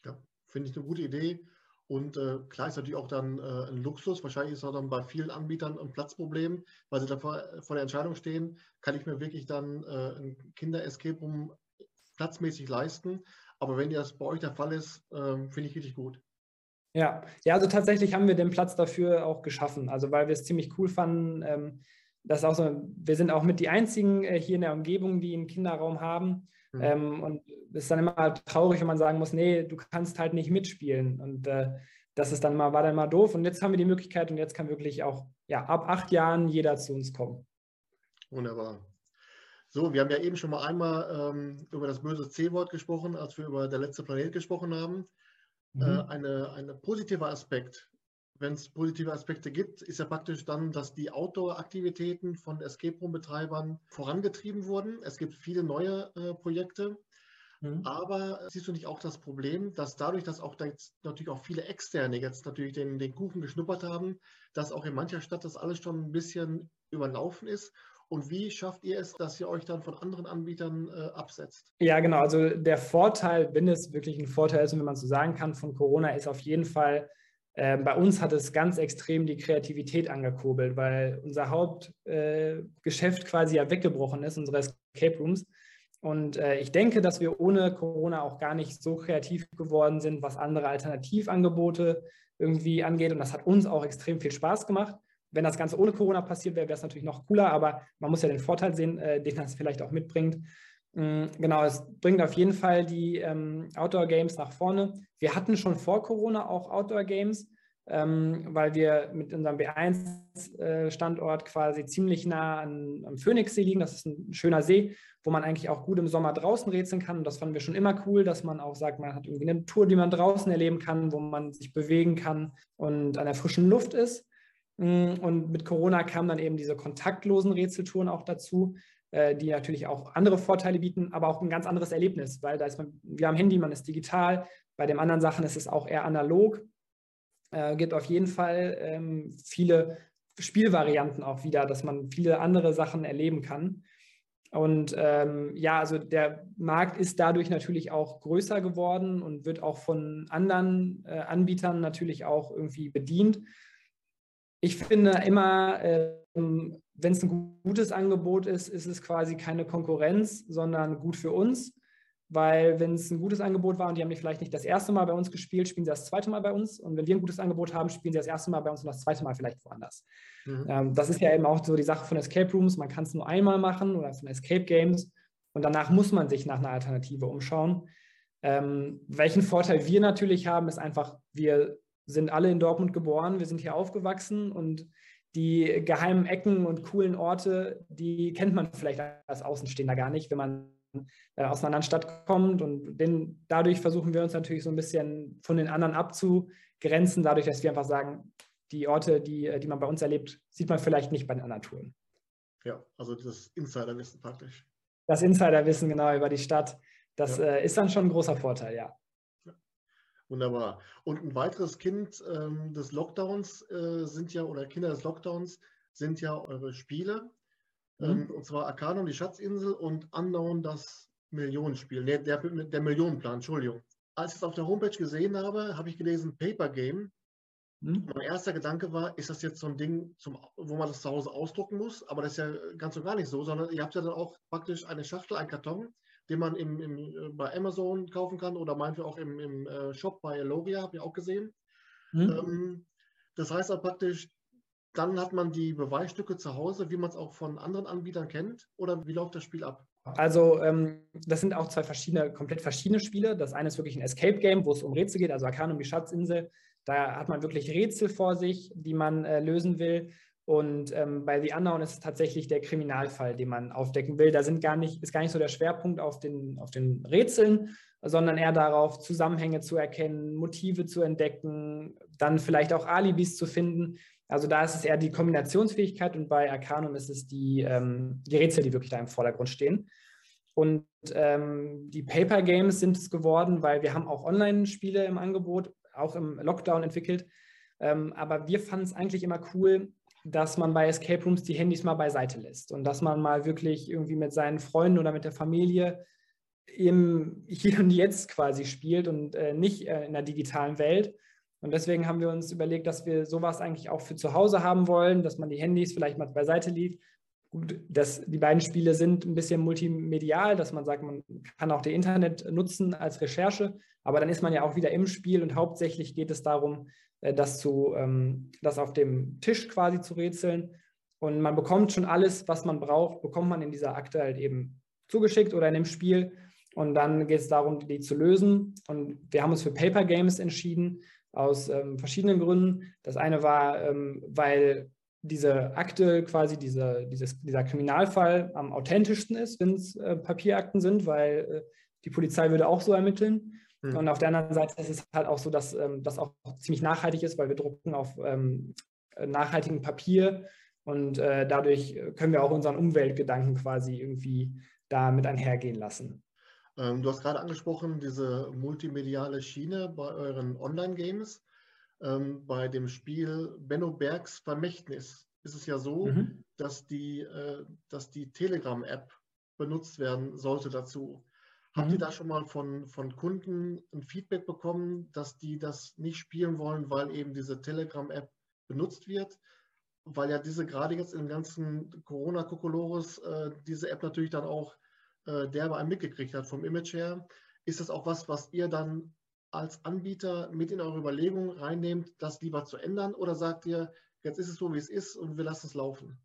Ja, finde ich eine gute Idee. Und äh, klar ist natürlich auch dann äh, ein Luxus. Wahrscheinlich ist auch dann bei vielen Anbietern ein Platzproblem, weil sie da vor, vor der Entscheidung stehen, kann ich mir wirklich dann äh, ein Kinder-Escape Room platzmäßig leisten. Aber wenn das bei euch der Fall ist, ähm, finde ich richtig gut. Ja, ja, also tatsächlich haben wir den Platz dafür auch geschaffen. Also weil wir es ziemlich cool fanden. Ähm, das ist auch so, wir sind auch mit die einzigen äh, hier in der Umgebung, die einen Kinderraum haben. Mhm. Ähm, und es ist dann immer traurig, wenn man sagen muss, nee, du kannst halt nicht mitspielen. Und äh, das ist dann mal, war dann mal doof. Und jetzt haben wir die Möglichkeit und jetzt kann wirklich auch ja, ab acht Jahren jeder zu uns kommen. Wunderbar. So, wir haben ja eben schon mal einmal ähm, über das böse C-Wort gesprochen, als wir über der letzte Planet gesprochen haben. Mhm. Äh, eine, ein positiver Aspekt wenn es positive Aspekte gibt, ist ja praktisch dann, dass die Outdoor-Aktivitäten von Escape Room-Betreibern vorangetrieben wurden. Es gibt viele neue äh, Projekte. Mhm. Aber siehst du nicht auch das Problem, dass dadurch, dass auch da jetzt natürlich auch viele Externe jetzt natürlich den, den Kuchen geschnuppert haben, dass auch in mancher Stadt das alles schon ein bisschen überlaufen ist Und wie schafft ihr es, dass ihr euch dann von anderen Anbietern äh, absetzt? Ja, genau. Also der Vorteil, wenn es wirklich ein Vorteil ist und wenn man so sagen kann, von Corona ist auf jeden Fall, bei uns hat es ganz extrem die Kreativität angekurbelt, weil unser Hauptgeschäft äh, quasi ja weggebrochen ist, unsere Escape Rooms. Und äh, ich denke, dass wir ohne Corona auch gar nicht so kreativ geworden sind, was andere Alternativangebote irgendwie angeht. Und das hat uns auch extrem viel Spaß gemacht. Wenn das Ganze ohne Corona passiert wäre, wäre es natürlich noch cooler, aber man muss ja den Vorteil sehen, äh, den das vielleicht auch mitbringt. Mhm, genau, es bringt auf jeden Fall die ähm, Outdoor-Games nach vorne. Wir hatten schon vor Corona auch Outdoor-Games, ähm, weil wir mit unserem B1-Standort äh, quasi ziemlich nah an, am Phoenixsee liegen. Das ist ein schöner See, wo man eigentlich auch gut im Sommer draußen rätseln kann. Und das fanden wir schon immer cool, dass man auch sagt, man hat irgendwie eine Tour, die man draußen erleben kann, wo man sich bewegen kann und an der frischen Luft ist. Mm, und mit Corona kamen dann eben diese kontaktlosen Rätseltouren auch dazu, die natürlich auch andere Vorteile bieten, aber auch ein ganz anderes Erlebnis, weil da ist man, wir am Handy, man ist digital. Bei den anderen Sachen ist es auch eher analog äh, gibt auf jeden Fall ähm, viele Spielvarianten auch wieder, dass man viele andere Sachen erleben kann. Und ähm, ja, also der Markt ist dadurch natürlich auch größer geworden und wird auch von anderen äh, Anbietern natürlich auch irgendwie bedient. Ich finde immer, äh, wenn es ein gutes Angebot ist, ist es quasi keine Konkurrenz, sondern gut für uns weil wenn es ein gutes Angebot war und die haben vielleicht nicht das erste Mal bei uns gespielt, spielen sie das zweite Mal bei uns. Und wenn wir ein gutes Angebot haben, spielen sie das erste Mal bei uns und das zweite Mal vielleicht woanders. Mhm. Ähm, das ist ja eben auch so die Sache von Escape Rooms. Man kann es nur einmal machen oder von Escape Games und danach muss man sich nach einer Alternative umschauen. Ähm, welchen Vorteil wir natürlich haben, ist einfach, wir sind alle in Dortmund geboren, wir sind hier aufgewachsen und die geheimen Ecken und coolen Orte, die kennt man vielleicht als Außenstehender gar nicht, wenn man äh, aus einer anderen Stadt kommt. Und den, dadurch versuchen wir uns natürlich so ein bisschen von den anderen abzugrenzen, dadurch, dass wir einfach sagen, die Orte, die, äh, die man bei uns erlebt, sieht man vielleicht nicht bei den anderen Touren. Ja, also das Insiderwissen praktisch. Das Insiderwissen genau über die Stadt, das ja. äh, ist dann schon ein großer Vorteil, ja. Wunderbar. Und ein weiteres Kind ähm, des Lockdowns äh, sind ja, oder Kinder des Lockdowns sind ja eure Spiele. Mhm. Ähm, und zwar Arcanum, die Schatzinsel und Unknown, das Millionenspiel. Nee, der, der Millionenplan, Entschuldigung. Als ich es auf der Homepage gesehen habe, habe ich gelesen Paper Game. Mhm. Mein erster Gedanke war, ist das jetzt so ein Ding, zum, wo man das zu Hause ausdrucken muss? Aber das ist ja ganz und gar nicht so, sondern ihr habt ja dann auch praktisch eine Schachtel, einen Karton, den man im, im, äh, bei Amazon kaufen kann oder meinetwegen auch im, im äh, Shop bei Logia, habe ich auch gesehen. Mhm. Ähm, das heißt auch praktisch, dann hat man die Beweisstücke zu Hause, wie man es auch von anderen Anbietern kennt? Oder wie läuft das Spiel ab? Also ähm, das sind auch zwei verschiedene, komplett verschiedene Spiele. Das eine ist wirklich ein Escape-Game, wo es um Rätsel geht, also Arcanum, die Schatzinsel. Da hat man wirklich Rätsel vor sich, die man äh, lösen will. Und ähm, bei The Unknown ist es tatsächlich der Kriminalfall, den man aufdecken will. Da sind gar nicht, ist gar nicht so der Schwerpunkt auf den, auf den Rätseln, sondern eher darauf, Zusammenhänge zu erkennen, Motive zu entdecken, dann vielleicht auch Alibis zu finden. Also da ist es eher die Kombinationsfähigkeit und bei Arcanum ist es die, ähm, die Rätsel, die wirklich da im Vordergrund stehen. Und ähm, die Paper Games sind es geworden, weil wir haben auch Online-Spiele im Angebot, auch im Lockdown entwickelt. Ähm, aber wir fanden es eigentlich immer cool, dass man bei Escape Rooms die Handys mal beiseite lässt und dass man mal wirklich irgendwie mit seinen Freunden oder mit der Familie im Hier und Jetzt quasi spielt und äh, nicht äh, in der digitalen Welt. Und deswegen haben wir uns überlegt, dass wir sowas eigentlich auch für zu Hause haben wollen, dass man die Handys vielleicht mal beiseite liegt. Gut, dass die beiden Spiele sind ein bisschen multimedial, dass man sagt, man kann auch das Internet nutzen als Recherche, aber dann ist man ja auch wieder im Spiel und hauptsächlich geht es darum, das, zu, ähm, das auf dem Tisch quasi zu rätseln. Und man bekommt schon alles, was man braucht, bekommt man in dieser Akte halt eben zugeschickt oder in dem Spiel. Und dann geht es darum, die zu lösen. Und wir haben uns für Paper Games entschieden, aus ähm, verschiedenen Gründen. Das eine war, ähm, weil diese Akte quasi, diese, dieses, dieser Kriminalfall am authentischsten ist, wenn es äh, Papierakten sind, weil äh, die Polizei würde auch so ermitteln. Mhm. Und auf der anderen Seite ist es halt auch so, dass ähm, das auch ziemlich nachhaltig ist, weil wir drucken auf ähm, nachhaltigem Papier und äh, dadurch können wir auch unseren Umweltgedanken quasi irgendwie da mit einhergehen lassen. Ähm, du hast gerade angesprochen, diese multimediale Schiene bei euren Online-Games. Ähm, bei dem Spiel Benno Bergs Vermächtnis. ist es ja so, mhm. dass die, äh, die Telegram-App benutzt werden sollte dazu. Habt ihr da schon mal von, von Kunden ein Feedback bekommen, dass die das nicht spielen wollen, weil eben diese Telegram-App benutzt wird? Weil ja diese gerade jetzt im ganzen Corona-Kokolores äh, diese App natürlich dann auch äh, derbe einen mitgekriegt hat vom Image her. Ist das auch was, was ihr dann als Anbieter mit in eure Überlegungen reinnehmt, das lieber zu ändern? Oder sagt ihr, jetzt ist es so, wie es ist und wir lassen es laufen?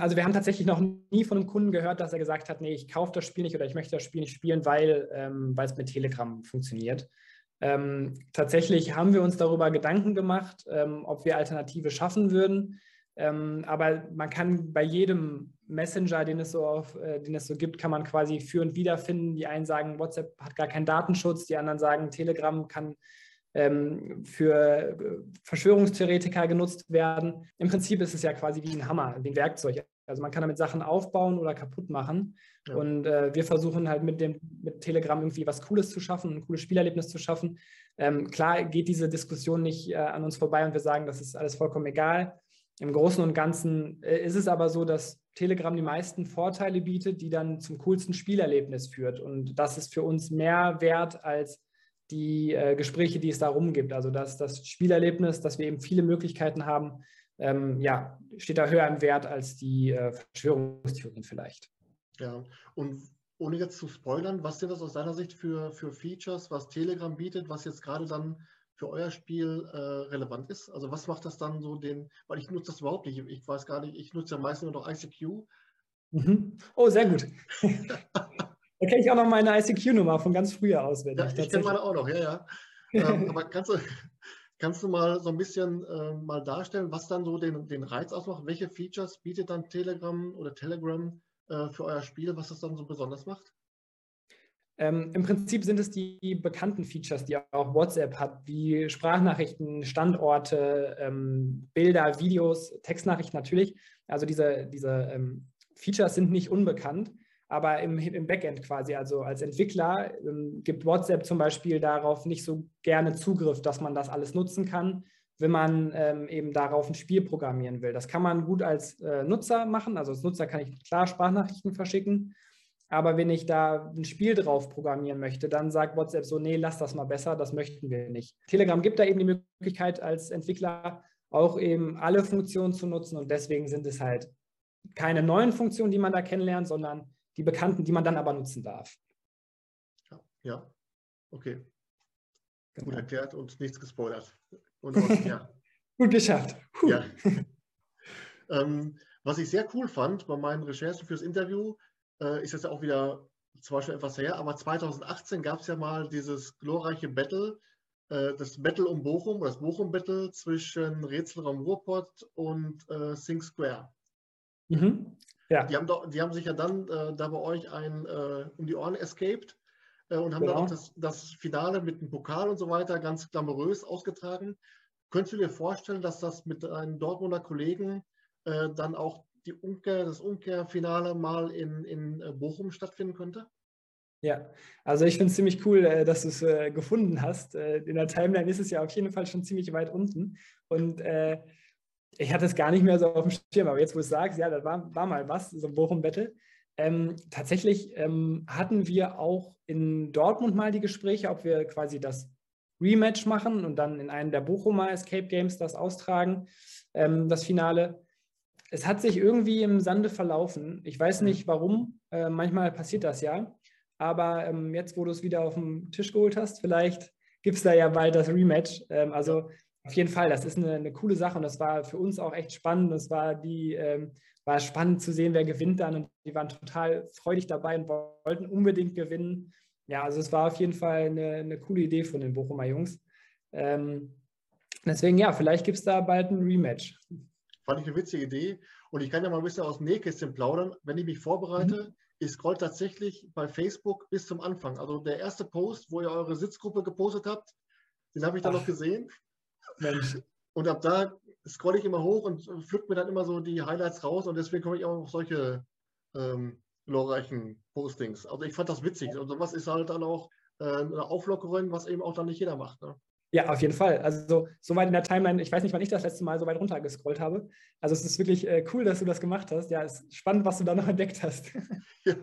Also wir haben tatsächlich noch nie von einem Kunden gehört, dass er gesagt hat, nee, ich kaufe das Spiel nicht oder ich möchte das Spiel nicht spielen, weil, ähm, es mit Telegram funktioniert. Ähm, tatsächlich haben wir uns darüber Gedanken gemacht, ähm, ob wir Alternative schaffen würden. Ähm, aber man kann bei jedem Messenger, den es, so auf, äh, den es so gibt, kann man quasi für und wieder finden. Die einen sagen, WhatsApp hat gar keinen Datenschutz, die anderen sagen, Telegram kann ähm, für äh, Verschwörungstheoretiker genutzt werden. Im Prinzip ist es ja quasi wie ein Hammer, wie ein Werkzeug. Also man kann damit Sachen aufbauen oder kaputt machen. Ja. Und äh, wir versuchen halt mit dem mit Telegram irgendwie was Cooles zu schaffen, ein cooles Spielerlebnis zu schaffen. Ähm, klar geht diese Diskussion nicht äh, an uns vorbei und wir sagen, das ist alles vollkommen egal. Im Großen und Ganzen äh, ist es aber so, dass Telegram die meisten Vorteile bietet, die dann zum coolsten Spielerlebnis führt. Und das ist für uns mehr wert als die äh, Gespräche, die es darum gibt. Also dass das Spielerlebnis, dass wir eben viele Möglichkeiten haben, ähm, ja, steht da höher im Wert als die äh, Verschwörungstheorien vielleicht. Ja, und ohne jetzt zu spoilern, was sind das aus deiner Sicht für, für Features, was Telegram bietet, was jetzt gerade dann für euer Spiel äh, relevant ist? Also was macht das dann so den, weil ich nutze das überhaupt nicht, ich weiß gar nicht, ich nutze ja meistens nur noch ICQ. Mhm. Oh, sehr gut. Da kenne ich auch noch meine ICQ-Nummer von ganz früher auswendig. Ja, ich kenne meine auch noch, ja, ja. ähm, aber kannst du, kannst du mal so ein bisschen äh, mal darstellen, was dann so den, den Reiz ausmacht? Welche Features bietet dann Telegram oder Telegram äh, für euer Spiel, was das dann so besonders macht? Ähm, Im Prinzip sind es die bekannten Features, die auch WhatsApp hat, wie Sprachnachrichten, Standorte, ähm, Bilder, Videos, Textnachrichten natürlich. Also diese, diese ähm, Features sind nicht unbekannt aber im, im Backend quasi, also als Entwickler, ähm, gibt WhatsApp zum Beispiel darauf nicht so gerne Zugriff, dass man das alles nutzen kann, wenn man ähm, eben darauf ein Spiel programmieren will. Das kann man gut als äh, Nutzer machen, also als Nutzer kann ich klar Sprachnachrichten verschicken, aber wenn ich da ein Spiel drauf programmieren möchte, dann sagt WhatsApp so, nee, lass das mal besser, das möchten wir nicht. Telegram gibt da eben die Möglichkeit als Entwickler auch eben alle Funktionen zu nutzen und deswegen sind es halt keine neuen Funktionen, die man da kennenlernt, sondern die bekannten, die man dann aber nutzen darf. Ja, ja. okay. Genau. Gut erklärt und nichts gespoilert. Und ja. Gut geschafft. Ja. ähm, was ich sehr cool fand bei meinen Recherchen fürs Interview, äh, ist jetzt auch wieder zwar schon etwas her, aber 2018 gab es ja mal dieses glorreiche Battle, äh, das Battle um Bochum, das Bochum-Battle zwischen Rätselraum Ruhrpott und äh, Think Square. Mhm. Ja. Die, haben doch, die haben sich ja dann äh, da bei euch ein, äh, um die Ohren escaped äh, und haben genau. dann auch das, das Finale mit dem Pokal und so weiter ganz glamourös ausgetragen. Könntest du dir vorstellen, dass das mit deinen Dortmunder Kollegen äh, dann auch die Umkehr, das Umkehrfinale mal in, in äh, Bochum stattfinden könnte? Ja, also ich finde es ziemlich cool, äh, dass du es gefunden hast. in der Timeline ist es ja auf jeden Fall schon ziemlich weit unten. Und ich hatte es gar nicht mehr so auf dem Schirm, aber jetzt, wo du es sagst, ja, das war, war mal was, so ein Bochum-Battle. Ähm, tatsächlich ähm, hatten wir auch in Dortmund mal die Gespräche, ob wir quasi das Rematch machen und dann in einem der Bochumer Escape Games das austragen, ähm, das Finale. Es hat sich irgendwie im Sande verlaufen. Ich weiß mhm. nicht warum. Äh, manchmal passiert das ja. Aber ähm, jetzt, wo du es wieder auf den Tisch geholt hast, vielleicht gibt es da ja bald das Rematch. Ähm, also auf jeden Fall, das ist eine, eine, coole Sache und das war für uns auch echt spannend. Es war, die, ähm, war spannend zu sehen, wer gewinnt dann und die waren total freudig dabei und wollten unbedingt gewinnen. Ja, also es war auf jeden Fall eine, eine coole Idee von den Bochumer Jungs. Ähm, deswegen, ja, vielleicht gibt es da bald ein Rematch. Fand ich eine witzige Idee und ich kann ja mal ein bisschen aus dem Nähkästchen plaudern. Wenn ich mich vorbereite, mhm. ich scroll tatsächlich bei Facebook bis zum Anfang. Also der erste Post, wo ihr eure Sitzgruppe gepostet habt, den habe ich dann noch gesehen. Mensch. Und ab da scrolle ich immer hoch und pflücke mir dann immer so die Highlights raus und deswegen komme ich auch auf solche ähm, glorreichen Postings. Also ich fand das witzig. Und sowas ist halt dann auch äh, eine Auflockerung, was eben auch dann nicht jeder macht. Ne? Ja, auf jeden Fall. Also so weit in der Timeline, ich weiß nicht, wann ich das letzte Mal so weit runtergescrollt habe. Also es ist wirklich äh, cool, dass du das gemacht hast. Ja, es ist spannend, was du da noch entdeckt hast. Ja.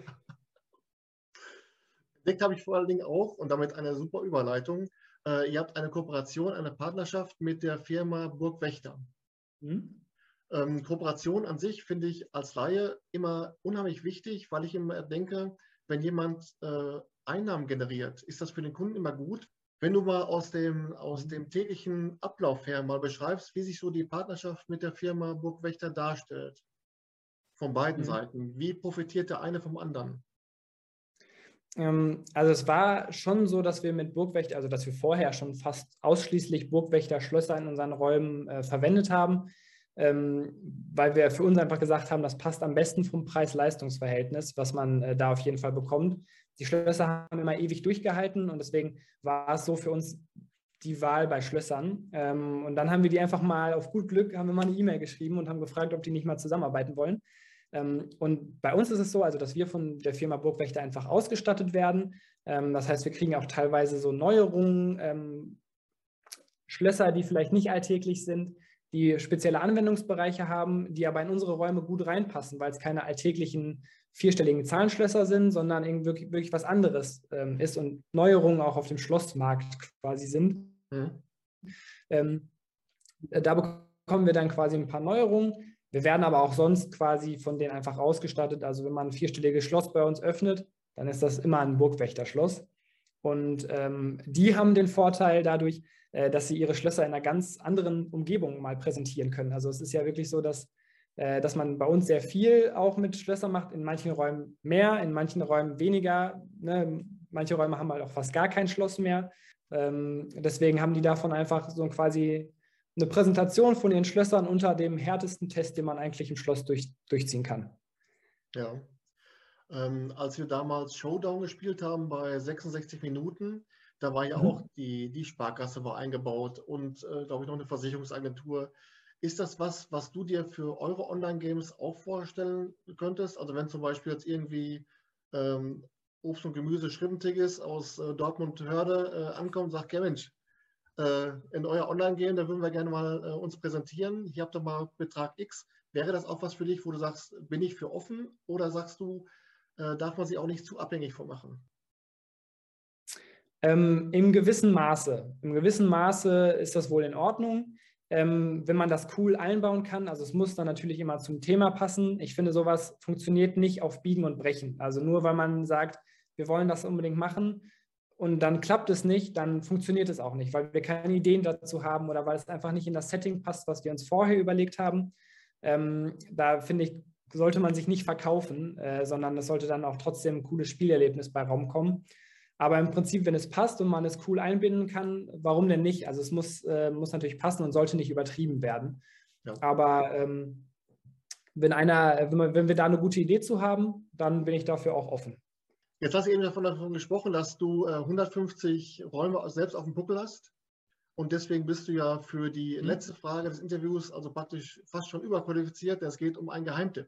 Entdeckt habe ich vor allen Dingen auch, und damit eine super Überleitung, ihr habt eine Kooperation, eine Partnerschaft mit der Firma Burgwächter. Mhm. Ähm, Kooperation an sich finde ich als Laie immer unheimlich wichtig, weil ich immer denke, wenn jemand äh, Einnahmen generiert, ist das für den Kunden immer gut. Wenn du mal aus dem, aus dem täglichen Ablauf her mal beschreibst, wie sich so die Partnerschaft mit der Firma Burgwächter darstellt, von beiden mhm. Seiten, wie profitiert der eine vom anderen? Ähm, also es war schon so, dass wir mit Burgwächter, also dass wir vorher schon fast ausschließlich Burgwächter-Schlösser in unseren Räumen äh, verwendet haben, ähm, weil wir für uns einfach gesagt haben, das passt am besten vom Preis-Leistungs-Verhältnis, was man äh, da auf jeden Fall bekommt. Die Schlösser haben immer ewig durchgehalten und deswegen war es so für uns die Wahl bei Schlössern. Ähm, und dann haben wir die einfach mal auf gut Glück, haben wir mal eine E-Mail geschrieben und haben gefragt, ob die nicht mal zusammenarbeiten wollen. Ähm, und bei uns ist es so, also dass wir von der Firma Burgwächter einfach ausgestattet werden. Ähm, das heißt, wir kriegen auch teilweise so Neuerungen, ähm, Schlösser, die vielleicht nicht alltäglich sind, die spezielle Anwendungsbereiche haben, die aber in unsere Räume gut reinpassen, weil es keine alltäglichen vierstelligen Zahlenschlösser sind, sondern wirklich, wirklich was anderes ist und Neuerungen auch auf dem Schlossmarkt quasi sind. Mhm. Da bekommen wir dann quasi ein paar Neuerungen. Wir werden aber auch sonst quasi von denen einfach ausgestattet. Also wenn man ein vierstelliges Schloss bei uns öffnet, dann ist das immer ein Burgwächterschloss. Und ähm, die haben den Vorteil dadurch, äh, dass sie ihre Schlösser in einer ganz anderen Umgebung mal präsentieren können. Also es ist ja wirklich so, dass, äh, dass man bei uns sehr viel auch mit Schlössern macht, in manchen Räumen mehr, in manchen Räumen weniger. Ne? Manche Räume haben halt auch fast gar kein Schloss mehr. Ähm, deswegen haben die davon einfach so quasi eine Präsentation von ihren Schlössern unter dem härtesten Test, den man eigentlich im Schloss durch, durchziehen kann. Ja. Ähm, als wir damals Showdown gespielt haben bei 66 Minuten, da war ja mhm. auch die, die Sparkasse war eingebaut und, äh, glaube ich, noch eine Versicherungsagentur. Ist das was, was du dir für eure Online-Games auch vorstellen könntest? Also wenn zum Beispiel jetzt irgendwie ähm, Obst und Gemüse Schrimpentigges aus äh, Dortmund-Hörde äh, ankommt und sagt, ja Mensch, in euer Online gehen, da würden wir gerne mal äh, uns präsentieren. Hier habt ihr mal Betrag X. Wäre das auch was für dich, wo du sagst, bin ich für offen oder sagst du, äh, darf man sich auch nicht zu abhängig von machen? Ähm, Im gewissen Maße. Im gewissen Maße ist das wohl in Ordnung. Ähm, wenn man das cool einbauen kann, also es muss dann natürlich immer zum Thema passen. Ich finde, sowas funktioniert nicht auf Biegen und Brechen. Also nur weil man sagt, wir wollen das unbedingt machen, und dann klappt es nicht, dann funktioniert es auch nicht, weil wir keine Ideen dazu haben oder weil es einfach nicht in das Setting passt, was wir uns vorher überlegt haben. Ähm, da finde ich, sollte man sich nicht verkaufen, äh, sondern es sollte dann auch trotzdem ein cooles Spielerlebnis bei Raum kommen. Aber im Prinzip, wenn es passt und man es cool einbinden kann, warum denn nicht? Also es muss, äh, muss natürlich passen und sollte nicht übertrieben werden. Ja. Aber ähm, wenn einer, wenn, man, wenn wir da eine gute Idee zu haben, dann bin ich dafür auch offen. Jetzt hast du eben davon, davon gesprochen, dass du äh, 150 Räume selbst auf dem Buckel hast. Und deswegen bist du ja für die mhm. letzte Frage des Interviews also praktisch fast schon überqualifiziert. Es geht um einen Geheimtipp.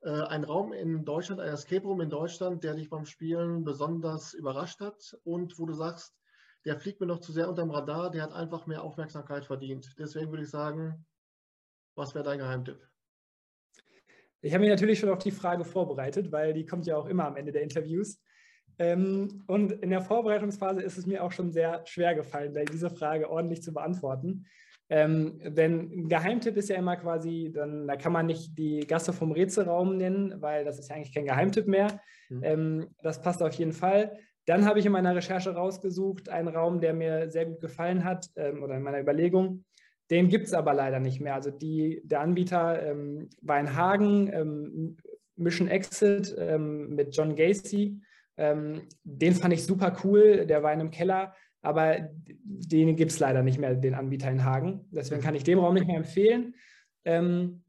Äh, ein Raum in Deutschland, ein Escape Room in Deutschland, der dich beim Spielen besonders überrascht hat und wo du sagst, der fliegt mir noch zu sehr unterm Radar, der hat einfach mehr Aufmerksamkeit verdient. Deswegen würde ich sagen, was wäre dein Geheimtipp? Ich habe mich natürlich schon auf die Frage vorbereitet, weil die kommt ja auch immer am Ende der Interviews. Ähm, und in der Vorbereitungsphase ist es mir auch schon sehr schwer gefallen, diese Frage ordentlich zu beantworten. Ähm, denn ein Geheimtipp ist ja immer quasi, dann, da kann man nicht die Gasse vom Rätselraum nennen, weil das ist ja eigentlich kein Geheimtipp mehr. Mhm. Ähm, das passt auf jeden Fall. Dann habe ich in meiner Recherche rausgesucht einen Raum, der mir sehr gut gefallen hat ähm, oder in meiner Überlegung. Den gibt es aber leider nicht mehr. Also die, der Anbieter ähm, war in Hagen, ähm, Mission Exit ähm, mit John Gacy. Ähm, den fand ich super cool, der war in einem Keller, aber den gibt es leider nicht mehr, den Anbieter in Hagen. Deswegen kann ich den Raum nicht mehr empfehlen. Ähm,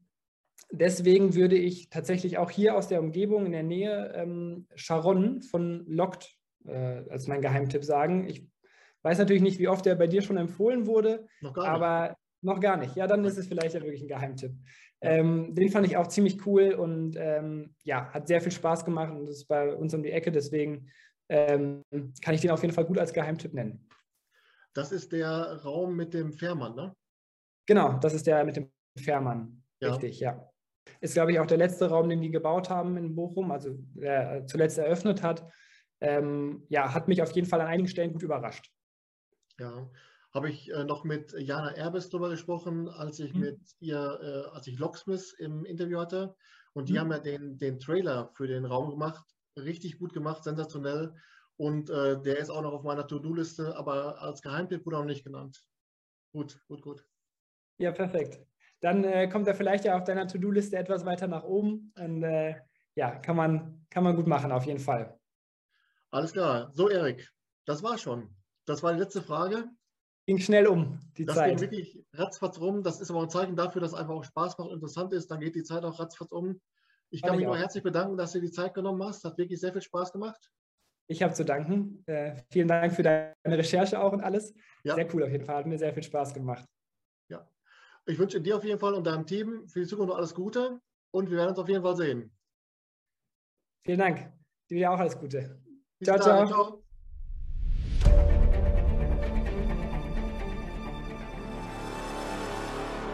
deswegen würde ich tatsächlich auch hier aus der Umgebung in der Nähe ähm, Sharon von Locked äh, als mein Geheimtipp sagen. Ich weiß natürlich nicht, wie oft der bei dir schon empfohlen wurde, aber noch gar nicht. Ja, dann ist es vielleicht ja wirklich ein Geheimtipp. Ähm, den fand ich auch ziemlich cool und ähm, ja, hat sehr viel Spaß gemacht und ist bei uns um die Ecke. Deswegen ähm, kann ich den auf jeden Fall gut als Geheimtipp nennen. Das ist der Raum mit dem Fährmann, ne? Genau, das ist der mit dem Fährmann. Ja. Richtig, ja. Ist, glaube ich, auch der letzte Raum, den die gebaut haben in Bochum, also der zuletzt eröffnet hat. Ähm, ja, hat mich auf jeden Fall an einigen Stellen gut überrascht. Ja, habe ich äh, noch mit Jana Erbes darüber gesprochen, als ich mhm. mit ihr, äh, als ich Locksmith im Interview hatte. Und die mhm. haben ja den, den Trailer für den Raum gemacht. Richtig gut gemacht, sensationell. Und äh, der ist auch noch auf meiner To-Do-Liste, aber als Geheimtipp wurde auch nicht genannt. Gut, gut, gut. Ja, perfekt. Dann äh, kommt er vielleicht ja auf deiner To-Do-Liste etwas weiter nach oben. Und äh, ja, kann man, kann man gut machen, auf jeden Fall. Alles klar. So, Erik, das war schon. Das war die letzte Frage. Ging schnell um, die das Zeit. Das ging wirklich ratzfatz rum. Das ist aber ein Zeichen dafür, dass es einfach auch Spaß macht und interessant ist. Dann geht die Zeit auch ratzfatz um. Ich kann mich auch herzlich bedanken, dass du die Zeit genommen hast. Hat wirklich sehr viel Spaß gemacht. Ich habe zu danken. Äh, vielen Dank für deine Recherche auch und alles. Ja. Sehr cool auf jeden Fall. Hat mir sehr viel Spaß gemacht. Ja. Ich wünsche dir auf jeden Fall und deinem Team für die Zukunft noch alles Gute und wir werden uns auf jeden Fall sehen. Vielen Dank. Dir auch alles Gute. Ciao, ciao. ciao.